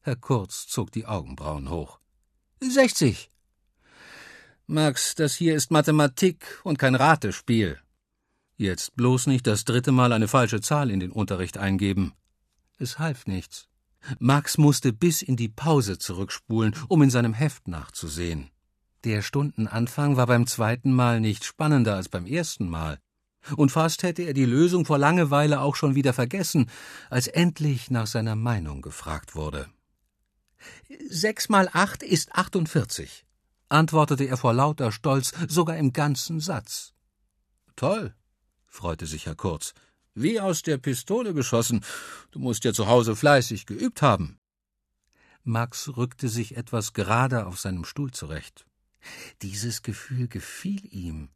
Herr Kurz zog die Augenbrauen hoch. Sechzig. Max, das hier ist Mathematik und kein Ratespiel. Jetzt bloß nicht das dritte Mal eine falsche Zahl in den Unterricht eingeben. Es half nichts. Max musste bis in die Pause zurückspulen, um in seinem Heft nachzusehen. Der Stundenanfang war beim zweiten Mal nicht spannender als beim ersten Mal. Und fast hätte er die Lösung vor Langeweile auch schon wieder vergessen, als endlich nach seiner Meinung gefragt wurde. Sechs mal acht ist achtundvierzig, antwortete er vor lauter Stolz, sogar im ganzen Satz. Toll, freute sich Herr Kurz. Wie aus der Pistole geschossen. Du musst ja zu Hause fleißig geübt haben. Max rückte sich etwas gerade auf seinem Stuhl zurecht. Dieses Gefühl gefiel ihm.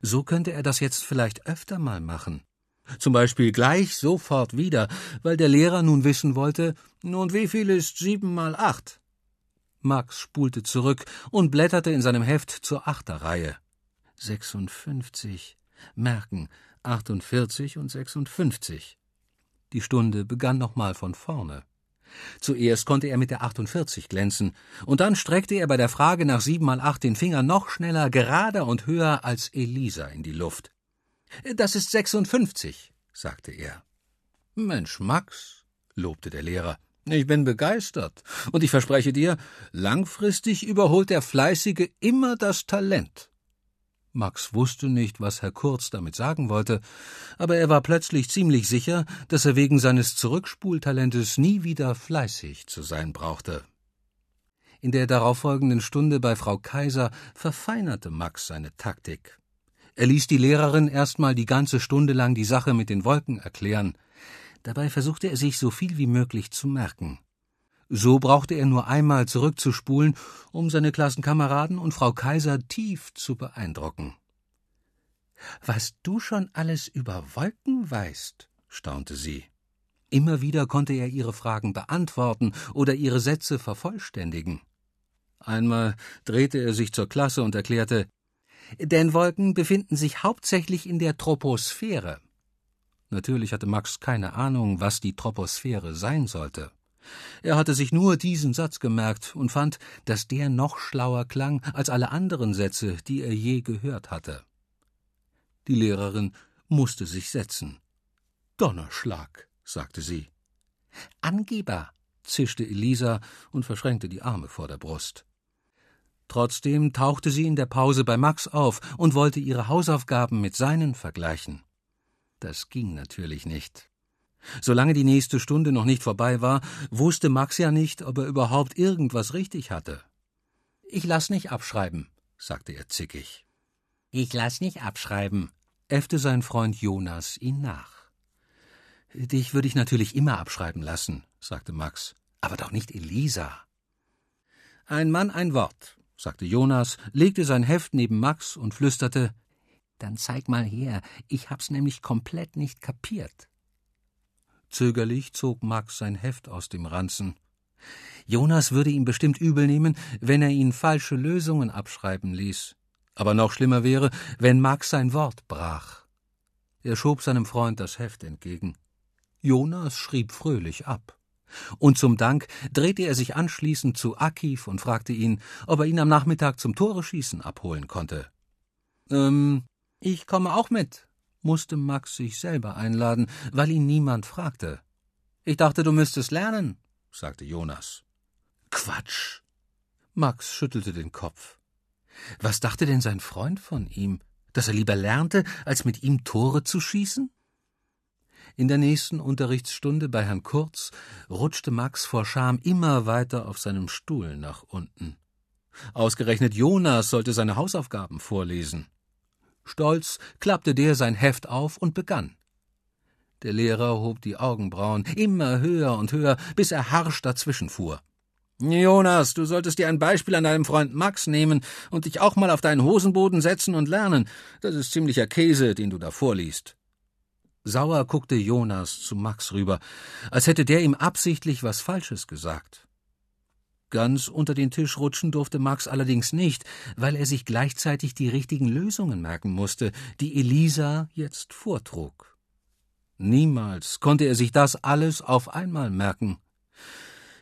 So könnte er das jetzt vielleicht öfter mal machen. Zum Beispiel gleich sofort wieder, weil der Lehrer nun wissen wollte, und wie viel ist sieben mal acht? Max spulte zurück und blätterte in seinem Heft zur Achterreihe. Sechsundfünfzig. Merken, 48 und 56. Die Stunde begann nochmal von vorne. Zuerst konnte er mit der 48 glänzen, und dann streckte er bei der Frage nach 7 mal 8 den Finger noch schneller, gerader und höher als Elisa in die Luft. Das ist 56, sagte er. Mensch, Max, lobte der Lehrer, ich bin begeistert, und ich verspreche dir, langfristig überholt der Fleißige immer das Talent. Max wusste nicht, was Herr Kurz damit sagen wollte, aber er war plötzlich ziemlich sicher, dass er wegen seines Zurückspultalentes nie wieder fleißig zu sein brauchte. In der darauffolgenden Stunde bei Frau Kaiser verfeinerte Max seine Taktik. Er ließ die Lehrerin erstmal die ganze Stunde lang die Sache mit den Wolken erklären. Dabei versuchte er sich so viel wie möglich zu merken. So brauchte er nur einmal zurückzuspulen, um seine Klassenkameraden und Frau Kaiser tief zu beeindrucken. Was du schon alles über Wolken weißt, staunte sie. Immer wieder konnte er ihre Fragen beantworten oder ihre Sätze vervollständigen. Einmal drehte er sich zur Klasse und erklärte Denn Wolken befinden sich hauptsächlich in der Troposphäre. Natürlich hatte Max keine Ahnung, was die Troposphäre sein sollte. Er hatte sich nur diesen Satz gemerkt und fand, dass der noch schlauer klang als alle anderen Sätze, die er je gehört hatte. Die Lehrerin musste sich setzen. Donnerschlag, sagte sie. Angeber, zischte Elisa und verschränkte die Arme vor der Brust. Trotzdem tauchte sie in der Pause bei Max auf und wollte ihre Hausaufgaben mit seinen vergleichen. Das ging natürlich nicht. Solange die nächste Stunde noch nicht vorbei war, wusste Max ja nicht, ob er überhaupt irgendwas richtig hatte. Ich lass nicht abschreiben, sagte er zickig. Ich lass nicht abschreiben, äffte sein Freund Jonas ihn nach. Dich würde ich natürlich immer abschreiben lassen, sagte Max, aber doch nicht Elisa. Ein Mann ein Wort, sagte Jonas, legte sein Heft neben Max und flüsterte Dann zeig mal her, ich hab's nämlich komplett nicht kapiert. Zögerlich zog Max sein Heft aus dem Ranzen. Jonas würde ihm bestimmt übel nehmen, wenn er ihn falsche Lösungen abschreiben ließ. Aber noch schlimmer wäre, wenn Max sein Wort brach. Er schob seinem Freund das Heft entgegen. Jonas schrieb fröhlich ab. Und zum Dank drehte er sich anschließend zu Akiv und fragte ihn, ob er ihn am Nachmittag zum Tore schießen abholen konnte. Ähm, ich komme auch mit, musste Max sich selber einladen, weil ihn niemand fragte. Ich dachte, du müsstest lernen, sagte Jonas. Quatsch. Max schüttelte den Kopf. Was dachte denn sein Freund von ihm? Dass er lieber lernte, als mit ihm Tore zu schießen? In der nächsten Unterrichtsstunde bei Herrn Kurz rutschte Max vor Scham immer weiter auf seinem Stuhl nach unten. Ausgerechnet Jonas sollte seine Hausaufgaben vorlesen. Stolz klappte der sein Heft auf und begann. Der Lehrer hob die Augenbrauen immer höher und höher, bis er harsch dazwischenfuhr. Jonas, du solltest dir ein Beispiel an deinem Freund Max nehmen und dich auch mal auf deinen Hosenboden setzen und lernen. Das ist ziemlicher Käse, den du da vorliest. Sauer guckte Jonas zu Max rüber, als hätte der ihm absichtlich was Falsches gesagt. Ganz unter den Tisch rutschen durfte Max allerdings nicht, weil er sich gleichzeitig die richtigen Lösungen merken musste, die Elisa jetzt vortrug. Niemals konnte er sich das alles auf einmal merken.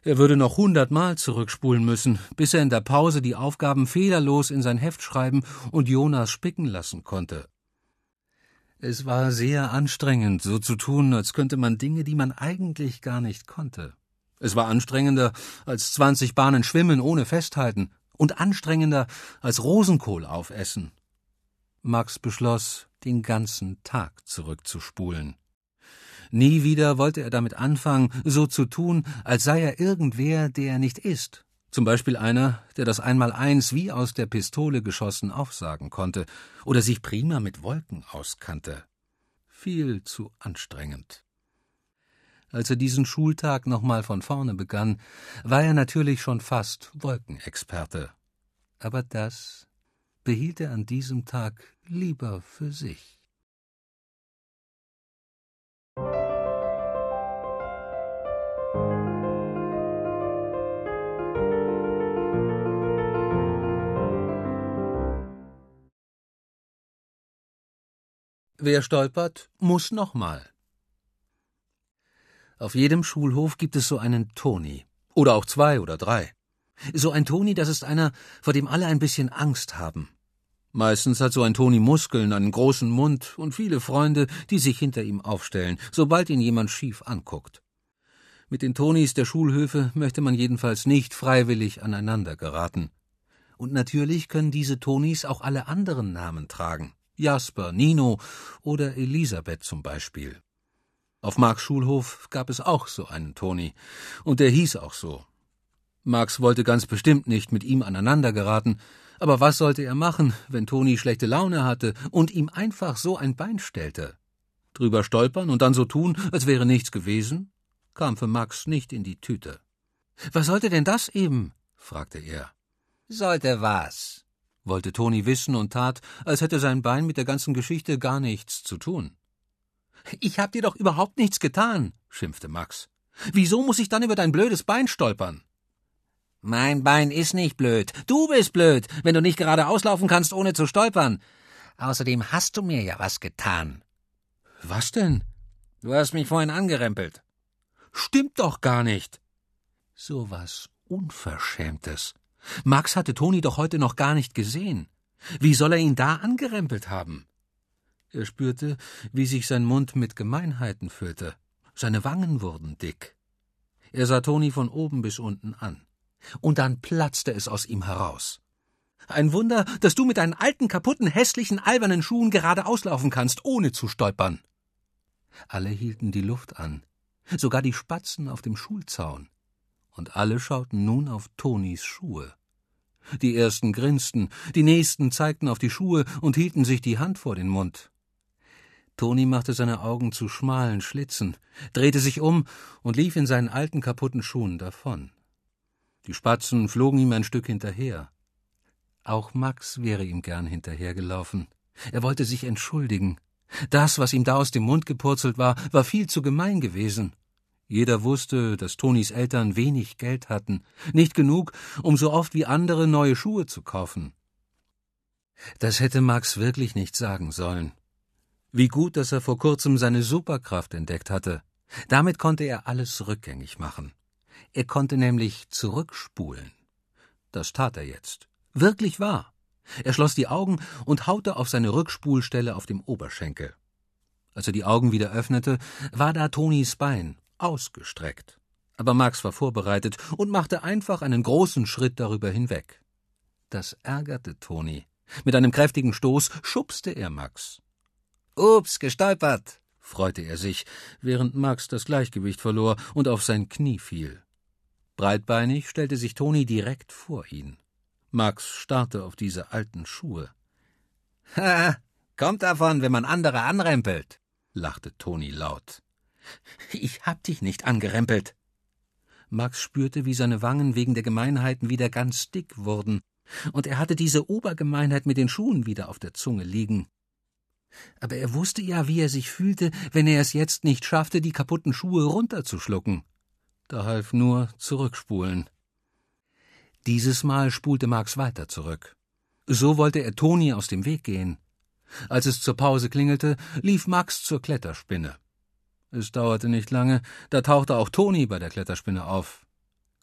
Er würde noch hundertmal zurückspulen müssen, bis er in der Pause die Aufgaben fehlerlos in sein Heft schreiben und Jonas spicken lassen konnte. Es war sehr anstrengend, so zu tun, als könnte man Dinge, die man eigentlich gar nicht konnte. Es war anstrengender als zwanzig Bahnen schwimmen ohne Festhalten und anstrengender als Rosenkohl aufessen. Max beschloss, den ganzen Tag zurückzuspulen. Nie wieder wollte er damit anfangen, so zu tun, als sei er irgendwer, der er nicht ist. Zum Beispiel einer, der das Einmaleins wie aus der Pistole geschossen aufsagen konnte oder sich prima mit Wolken auskannte. Viel zu anstrengend. Als er diesen Schultag nochmal von vorne begann, war er natürlich schon fast Wolkenexperte. Aber das behielt er an diesem Tag lieber für sich. Wer stolpert, muss nochmal. Auf jedem Schulhof gibt es so einen Toni. Oder auch zwei oder drei. So ein Toni, das ist einer, vor dem alle ein bisschen Angst haben. Meistens hat so ein Toni Muskeln, einen großen Mund und viele Freunde, die sich hinter ihm aufstellen, sobald ihn jemand schief anguckt. Mit den Tonis der Schulhöfe möchte man jedenfalls nicht freiwillig aneinander geraten. Und natürlich können diese Tonis auch alle anderen Namen tragen. Jasper, Nino oder Elisabeth zum Beispiel. Auf Marks Schulhof gab es auch so einen Toni, und der hieß auch so. Marx wollte ganz bestimmt nicht mit ihm aneinander geraten, aber was sollte er machen, wenn Toni schlechte Laune hatte und ihm einfach so ein Bein stellte? Drüber stolpern und dann so tun, als wäre nichts gewesen? kam für Max nicht in die Tüte. Was sollte denn das eben? fragte er. Sollte was? wollte Toni wissen und tat, als hätte sein Bein mit der ganzen Geschichte gar nichts zu tun. Ich hab dir doch überhaupt nichts getan, schimpfte Max. Wieso muss ich dann über dein blödes Bein stolpern? Mein Bein ist nicht blöd. Du bist blöd, wenn du nicht gerade auslaufen kannst, ohne zu stolpern. Außerdem hast du mir ja was getan. Was denn? Du hast mich vorhin angerempelt. Stimmt doch gar nicht. So was Unverschämtes. Max hatte Toni doch heute noch gar nicht gesehen. Wie soll er ihn da angerempelt haben? Er spürte, wie sich sein Mund mit Gemeinheiten füllte. Seine Wangen wurden dick. Er sah Toni von oben bis unten an. Und dann platzte es aus ihm heraus. Ein Wunder, dass du mit deinen alten, kaputten, hässlichen, albernen Schuhen gerade auslaufen kannst, ohne zu stolpern. Alle hielten die Luft an, sogar die Spatzen auf dem Schulzaun. Und alle schauten nun auf Tonis Schuhe. Die ersten grinsten, die nächsten zeigten auf die Schuhe und hielten sich die Hand vor den Mund. Toni machte seine Augen zu schmalen Schlitzen, drehte sich um und lief in seinen alten kaputten Schuhen davon. Die Spatzen flogen ihm ein Stück hinterher. Auch Max wäre ihm gern hinterhergelaufen. Er wollte sich entschuldigen. Das, was ihm da aus dem Mund gepurzelt war, war viel zu gemein gewesen. Jeder wusste, dass Tonis Eltern wenig Geld hatten, nicht genug, um so oft wie andere neue Schuhe zu kaufen. Das hätte Max wirklich nicht sagen sollen. Wie gut, dass er vor kurzem seine Superkraft entdeckt hatte. Damit konnte er alles rückgängig machen. Er konnte nämlich zurückspulen. Das tat er jetzt. Wirklich wahr. Er schloss die Augen und haute auf seine Rückspulstelle auf dem Oberschenkel. Als er die Augen wieder öffnete, war da Tonis Bein, ausgestreckt. Aber Max war vorbereitet und machte einfach einen großen Schritt darüber hinweg. Das ärgerte Toni. Mit einem kräftigen Stoß schubste er Max. Ups, gestolpert, freute er sich, während Max das Gleichgewicht verlor und auf sein Knie fiel. Breitbeinig stellte sich Toni direkt vor ihn. Max starrte auf diese alten Schuhe. Ha, kommt davon, wenn man andere anrempelt, lachte Toni laut. Ich hab dich nicht angerempelt. Max spürte, wie seine Wangen wegen der Gemeinheiten wieder ganz dick wurden, und er hatte diese Obergemeinheit mit den Schuhen wieder auf der Zunge liegen. Aber er wusste ja, wie er sich fühlte, wenn er es jetzt nicht schaffte, die kaputten Schuhe runterzuschlucken. Da half nur zurückspulen. Dieses Mal spulte Max weiter zurück. So wollte er Toni aus dem Weg gehen. Als es zur Pause klingelte, lief Max zur Kletterspinne. Es dauerte nicht lange, da tauchte auch Toni bei der Kletterspinne auf.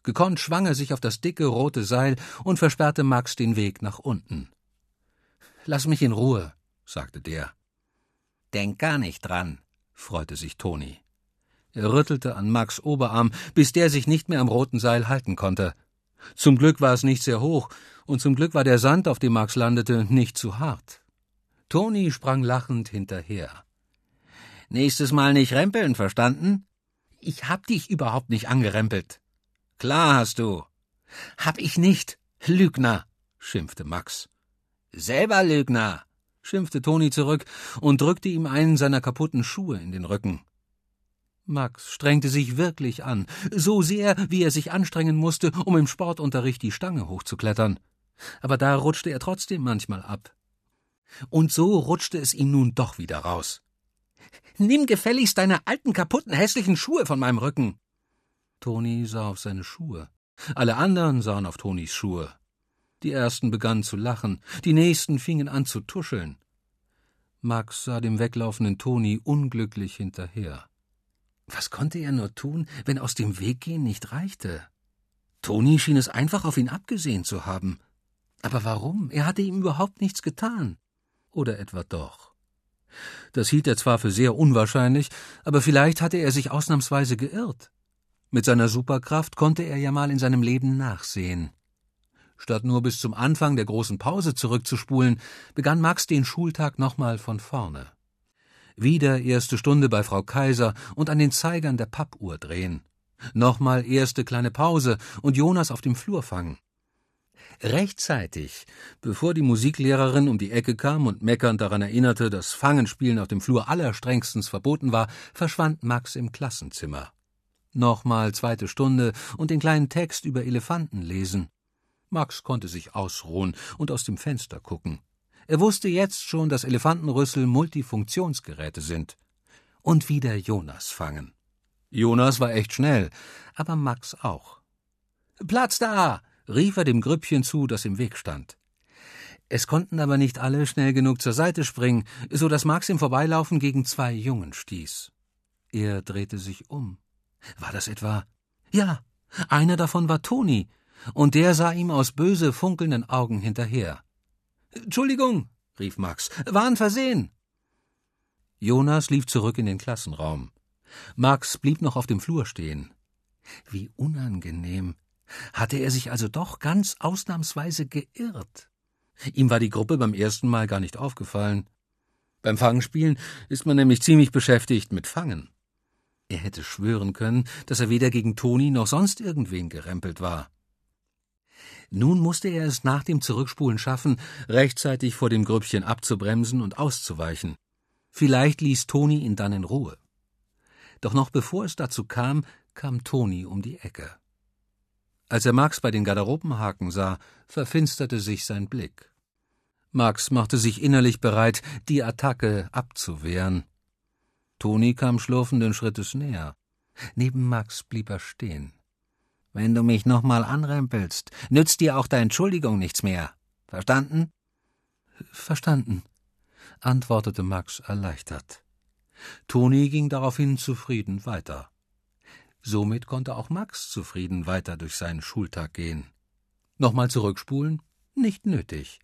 Gekonnt schwang er sich auf das dicke rote Seil und versperrte Max den Weg nach unten. Lass mich in Ruhe, sagte der. Denk gar nicht dran, freute sich Toni. Er rüttelte an Max Oberarm, bis der sich nicht mehr am roten Seil halten konnte. Zum Glück war es nicht sehr hoch, und zum Glück war der Sand, auf dem Max landete, nicht zu hart. Toni sprang lachend hinterher. Nächstes Mal nicht rempeln, verstanden? Ich hab dich überhaupt nicht angerempelt. Klar hast du. Hab ich nicht. Lügner, schimpfte Max. Selber Lügner, schimpfte Toni zurück und drückte ihm einen seiner kaputten Schuhe in den Rücken. Max strengte sich wirklich an, so sehr, wie er sich anstrengen musste, um im Sportunterricht die Stange hochzuklettern. Aber da rutschte er trotzdem manchmal ab. Und so rutschte es ihm nun doch wieder raus. Nimm gefälligst deine alten, kaputten, hässlichen Schuhe von meinem Rücken. Toni sah auf seine Schuhe. Alle anderen sahen auf Tonis Schuhe. Die ersten begannen zu lachen, die nächsten fingen an zu tuscheln. Max sah dem weglaufenden Toni unglücklich hinterher. Was konnte er nur tun, wenn aus dem Weggehen nicht reichte? Toni schien es einfach auf ihn abgesehen zu haben. Aber warum? Er hatte ihm überhaupt nichts getan. Oder etwa doch? Das hielt er zwar für sehr unwahrscheinlich, aber vielleicht hatte er sich ausnahmsweise geirrt. Mit seiner Superkraft konnte er ja mal in seinem Leben nachsehen. Statt nur bis zum Anfang der großen Pause zurückzuspulen, begann Max den Schultag nochmal von vorne. Wieder erste Stunde bei Frau Kaiser und an den Zeigern der Pappuhr drehen. Nochmal erste kleine Pause und Jonas auf dem Flur fangen. Rechtzeitig, bevor die Musiklehrerin um die Ecke kam und meckernd daran erinnerte, dass Fangenspielen auf dem Flur allerstrengstens verboten war, verschwand Max im Klassenzimmer. Nochmal zweite Stunde und den kleinen Text über Elefanten lesen. Max konnte sich ausruhen und aus dem Fenster gucken. Er wusste jetzt schon, dass Elefantenrüssel Multifunktionsgeräte sind. Und wieder Jonas fangen. Jonas war echt schnell, aber Max auch. Platz da! rief er dem Grüppchen zu, das im Weg stand. Es konnten aber nicht alle schnell genug zur Seite springen, so dass Max im Vorbeilaufen gegen zwei Jungen stieß. Er drehte sich um. War das etwa? Ja, einer davon war Toni, und der sah ihm aus böse funkelnden Augen hinterher. Entschuldigung, rief Max, war ein Versehen. Jonas lief zurück in den Klassenraum. Max blieb noch auf dem Flur stehen. Wie unangenehm. Hatte er sich also doch ganz ausnahmsweise geirrt? Ihm war die Gruppe beim ersten Mal gar nicht aufgefallen. Beim Fangspielen ist man nämlich ziemlich beschäftigt mit Fangen. Er hätte schwören können, dass er weder gegen Toni noch sonst irgendwen gerempelt war. Nun musste er es nach dem Zurückspulen schaffen, rechtzeitig vor dem Grüppchen abzubremsen und auszuweichen. Vielleicht ließ Toni ihn dann in Ruhe. Doch noch bevor es dazu kam, kam Toni um die Ecke. Als er Max bei den Garderobenhaken sah, verfinsterte sich sein Blick. Max machte sich innerlich bereit, die Attacke abzuwehren. Toni kam schlurfenden Schrittes näher. Neben Max blieb er stehen. Wenn du mich nochmal anrempelst, nützt dir auch deine Entschuldigung nichts mehr. Verstanden? Verstanden, antwortete Max erleichtert. Toni ging daraufhin zufrieden weiter. Somit konnte auch Max zufrieden weiter durch seinen Schultag gehen. Nochmal zurückspulen? Nicht nötig.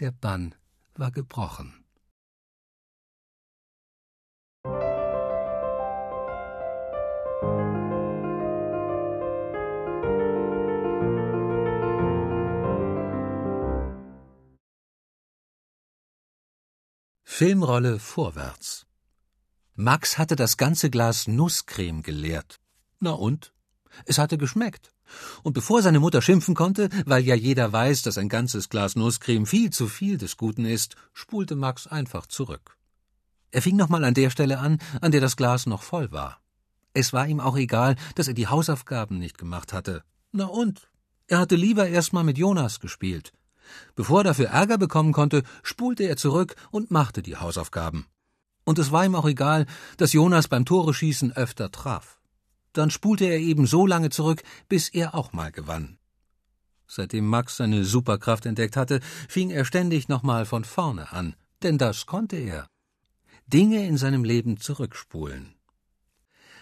Der Bann war gebrochen. Filmrolle vorwärts. Max hatte das ganze Glas Nusscreme geleert. Na und? Es hatte geschmeckt. Und bevor seine Mutter schimpfen konnte, weil ja jeder weiß, dass ein ganzes Glas Nusscreme viel zu viel des Guten ist, spulte Max einfach zurück. Er fing nochmal an der Stelle an, an der das Glas noch voll war. Es war ihm auch egal, dass er die Hausaufgaben nicht gemacht hatte. Na und? Er hatte lieber erst mal mit Jonas gespielt. Bevor er dafür Ärger bekommen konnte, spulte er zurück und machte die Hausaufgaben. Und es war ihm auch egal, dass Jonas beim Tore-Schießen öfter traf. Dann spulte er eben so lange zurück, bis er auch mal gewann. Seitdem Max seine Superkraft entdeckt hatte, fing er ständig nochmal von vorne an, denn das konnte er. Dinge in seinem Leben zurückspulen.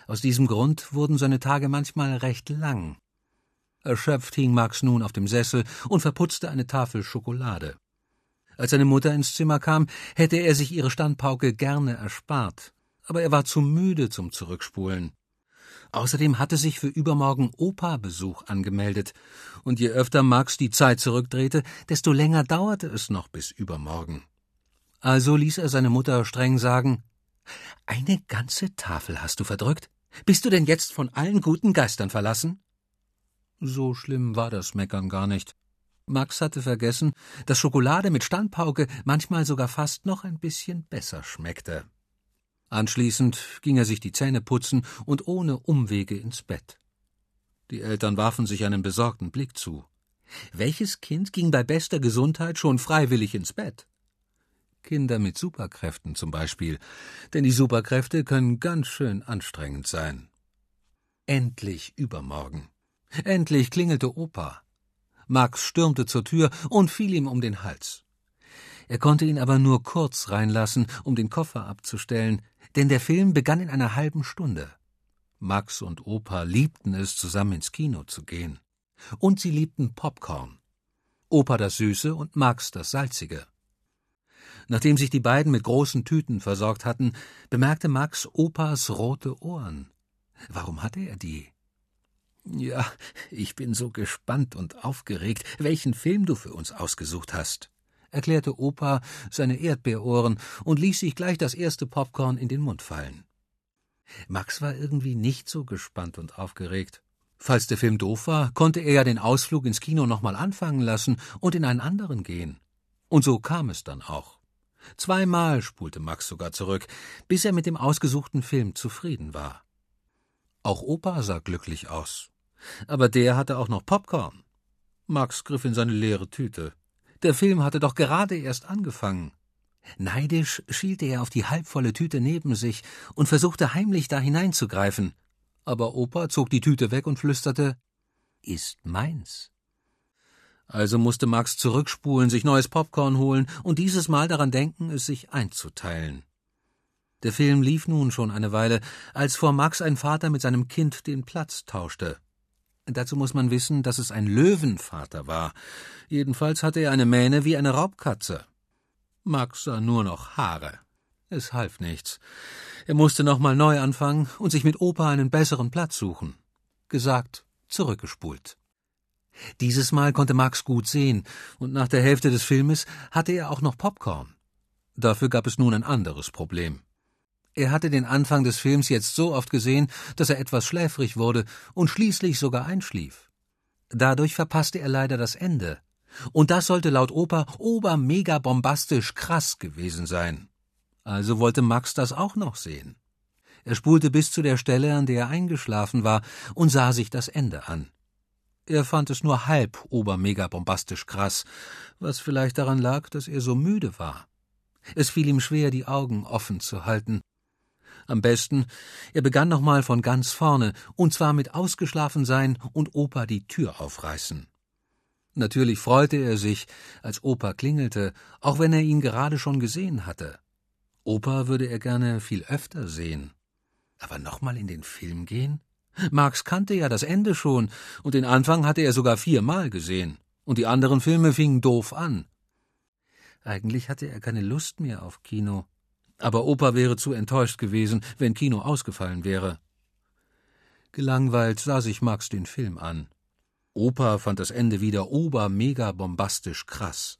Aus diesem Grund wurden seine Tage manchmal recht lang. Erschöpft hing Max nun auf dem Sessel und verputzte eine Tafel Schokolade. Als seine Mutter ins Zimmer kam, hätte er sich ihre Standpauke gerne erspart, aber er war zu müde zum Zurückspulen. Außerdem hatte sich für übermorgen Opa-Besuch angemeldet, und je öfter Max die Zeit zurückdrehte, desto länger dauerte es noch bis übermorgen. Also ließ er seine Mutter streng sagen Eine ganze Tafel hast du verdrückt? Bist du denn jetzt von allen guten Geistern verlassen? So schlimm war das Meckern gar nicht. Max hatte vergessen, dass Schokolade mit Standpauke manchmal sogar fast noch ein bisschen besser schmeckte. Anschließend ging er sich die Zähne putzen und ohne Umwege ins Bett. Die Eltern warfen sich einen besorgten Blick zu. Welches Kind ging bei bester Gesundheit schon freiwillig ins Bett? Kinder mit Superkräften zum Beispiel, denn die Superkräfte können ganz schön anstrengend sein. Endlich übermorgen. Endlich klingelte Opa. Max stürmte zur Tür und fiel ihm um den Hals. Er konnte ihn aber nur kurz reinlassen, um den Koffer abzustellen, denn der Film begann in einer halben Stunde. Max und Opa liebten es, zusammen ins Kino zu gehen. Und sie liebten Popcorn. Opa das Süße und Max das Salzige. Nachdem sich die beiden mit großen Tüten versorgt hatten, bemerkte Max Opas rote Ohren. Warum hatte er die? Ja, ich bin so gespannt und aufgeregt, welchen Film du für uns ausgesucht hast, erklärte Opa seine Erdbeerohren und ließ sich gleich das erste Popcorn in den Mund fallen. Max war irgendwie nicht so gespannt und aufgeregt. Falls der Film doof war, konnte er ja den Ausflug ins Kino nochmal anfangen lassen und in einen anderen gehen. Und so kam es dann auch. Zweimal spulte Max sogar zurück, bis er mit dem ausgesuchten Film zufrieden war. Auch Opa sah glücklich aus. Aber der hatte auch noch Popcorn. Max griff in seine leere Tüte. Der Film hatte doch gerade erst angefangen. Neidisch schielte er auf die halbvolle Tüte neben sich und versuchte heimlich da hineinzugreifen. Aber Opa zog die Tüte weg und flüsterte Ist meins. Also musste Max zurückspulen, sich neues Popcorn holen und dieses Mal daran denken, es sich einzuteilen. Der Film lief nun schon eine Weile, als vor Max ein Vater mit seinem Kind den Platz tauschte. Dazu muss man wissen, dass es ein Löwenvater war. Jedenfalls hatte er eine Mähne wie eine Raubkatze. Max sah nur noch Haare. Es half nichts. Er musste nochmal neu anfangen und sich mit Opa einen besseren Platz suchen. Gesagt, zurückgespult. Dieses Mal konnte Max gut sehen, und nach der Hälfte des Filmes hatte er auch noch Popcorn. Dafür gab es nun ein anderes Problem. Er hatte den Anfang des Films jetzt so oft gesehen, dass er etwas schläfrig wurde und schließlich sogar einschlief. Dadurch verpasste er leider das Ende. Und das sollte laut Opa obermega bombastisch krass gewesen sein. Also wollte Max das auch noch sehen. Er spulte bis zu der Stelle, an der er eingeschlafen war, und sah sich das Ende an. Er fand es nur halb obermega bombastisch krass, was vielleicht daran lag, dass er so müde war. Es fiel ihm schwer, die Augen offen zu halten, am besten, er begann nochmal von ganz vorne, und zwar mit ausgeschlafen sein und Opa die Tür aufreißen. Natürlich freute er sich, als Opa klingelte, auch wenn er ihn gerade schon gesehen hatte. Opa würde er gerne viel öfter sehen. Aber nochmal in den Film gehen? Marx kannte ja das Ende schon, und den Anfang hatte er sogar viermal gesehen, und die anderen Filme fingen doof an. Eigentlich hatte er keine Lust mehr auf Kino, aber Opa wäre zu enttäuscht gewesen, wenn Kino ausgefallen wäre. Gelangweilt sah sich Max den Film an. Opa fand das Ende wieder ober-mega bombastisch krass.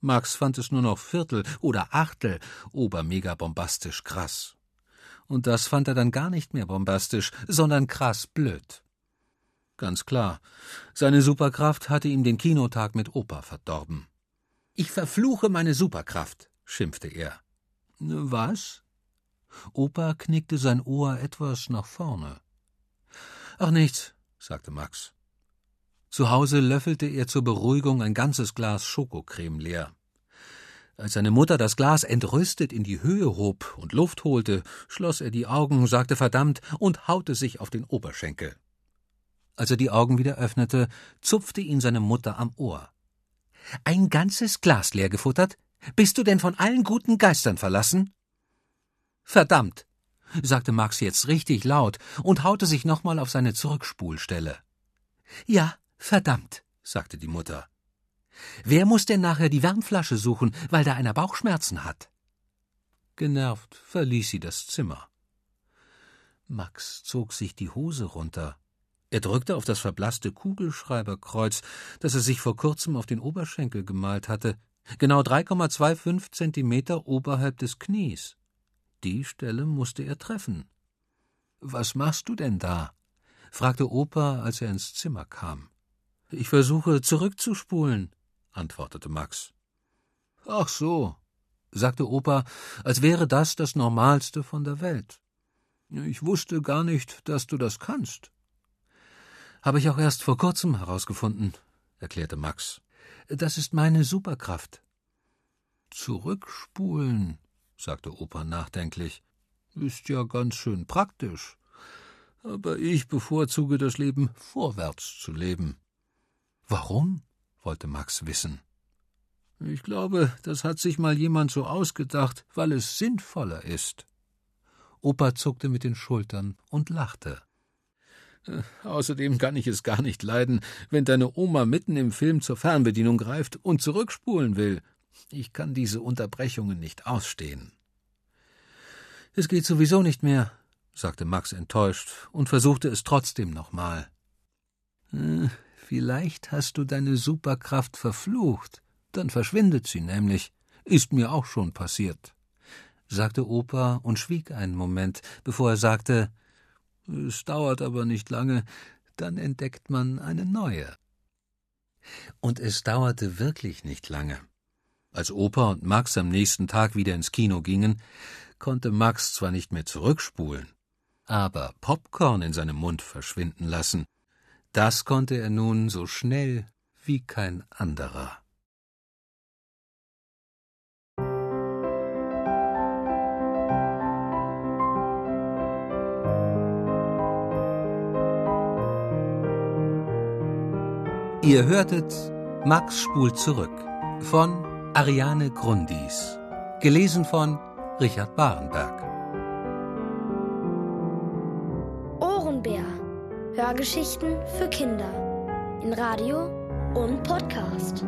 Max fand es nur noch Viertel oder Achtel ober-mega bombastisch krass. Und das fand er dann gar nicht mehr bombastisch, sondern krass blöd. Ganz klar, seine Superkraft hatte ihm den Kinotag mit Opa verdorben. Ich verfluche meine Superkraft, schimpfte er. Was? Opa knickte sein Ohr etwas nach vorne. Ach nichts, sagte Max. Zu Hause löffelte er zur Beruhigung ein ganzes Glas Schokocreme leer. Als seine Mutter das Glas entrüstet in die Höhe hob und Luft holte, schloss er die Augen, sagte verdammt und haute sich auf den Oberschenkel. Als er die Augen wieder öffnete, zupfte ihn seine Mutter am Ohr. Ein ganzes Glas leer gefuttert? Bist du denn von allen guten Geistern verlassen? Verdammt, sagte Max jetzt richtig laut und haute sich nochmal auf seine Zurückspulstelle. Ja, verdammt, sagte die Mutter. Wer muss denn nachher die Wärmflasche suchen, weil da einer Bauchschmerzen hat? Genervt verließ sie das Zimmer. Max zog sich die Hose runter. Er drückte auf das verblasste Kugelschreiberkreuz, das er sich vor kurzem auf den Oberschenkel gemalt hatte, genau 3,25 Zentimeter oberhalb des Knies. Die Stelle musste er treffen. Was machst du denn da? fragte Opa, als er ins Zimmer kam. Ich versuche zurückzuspulen, antwortete Max. Ach so, sagte Opa, als wäre das das Normalste von der Welt. Ich wusste gar nicht, dass du das kannst. Habe ich auch erst vor kurzem herausgefunden, erklärte Max. Das ist meine Superkraft. Zurückspulen, sagte Opa nachdenklich, ist ja ganz schön praktisch. Aber ich bevorzuge das Leben vorwärts zu leben. Warum? wollte Max wissen. Ich glaube, das hat sich mal jemand so ausgedacht, weil es sinnvoller ist. Opa zuckte mit den Schultern und lachte. Äh, außerdem kann ich es gar nicht leiden, wenn deine Oma mitten im Film zur Fernbedienung greift und zurückspulen will. Ich kann diese Unterbrechungen nicht ausstehen. Es geht sowieso nicht mehr, sagte Max enttäuscht und versuchte es trotzdem nochmal. Äh, Vielleicht hast du deine Superkraft verflucht, dann verschwindet sie nämlich. Ist mir auch schon passiert, sagte Opa und schwieg einen Moment, bevor er sagte Es dauert aber nicht lange, dann entdeckt man eine neue. Und es dauerte wirklich nicht lange. Als Opa und Max am nächsten Tag wieder ins Kino gingen, konnte Max zwar nicht mehr zurückspulen, aber Popcorn in seinem Mund verschwinden lassen, das konnte er nun so schnell wie kein anderer. Ihr hörtet Max spult zurück von Ariane Grundis, gelesen von Richard Barenberg. Hörgeschichten für Kinder in Radio und Podcast.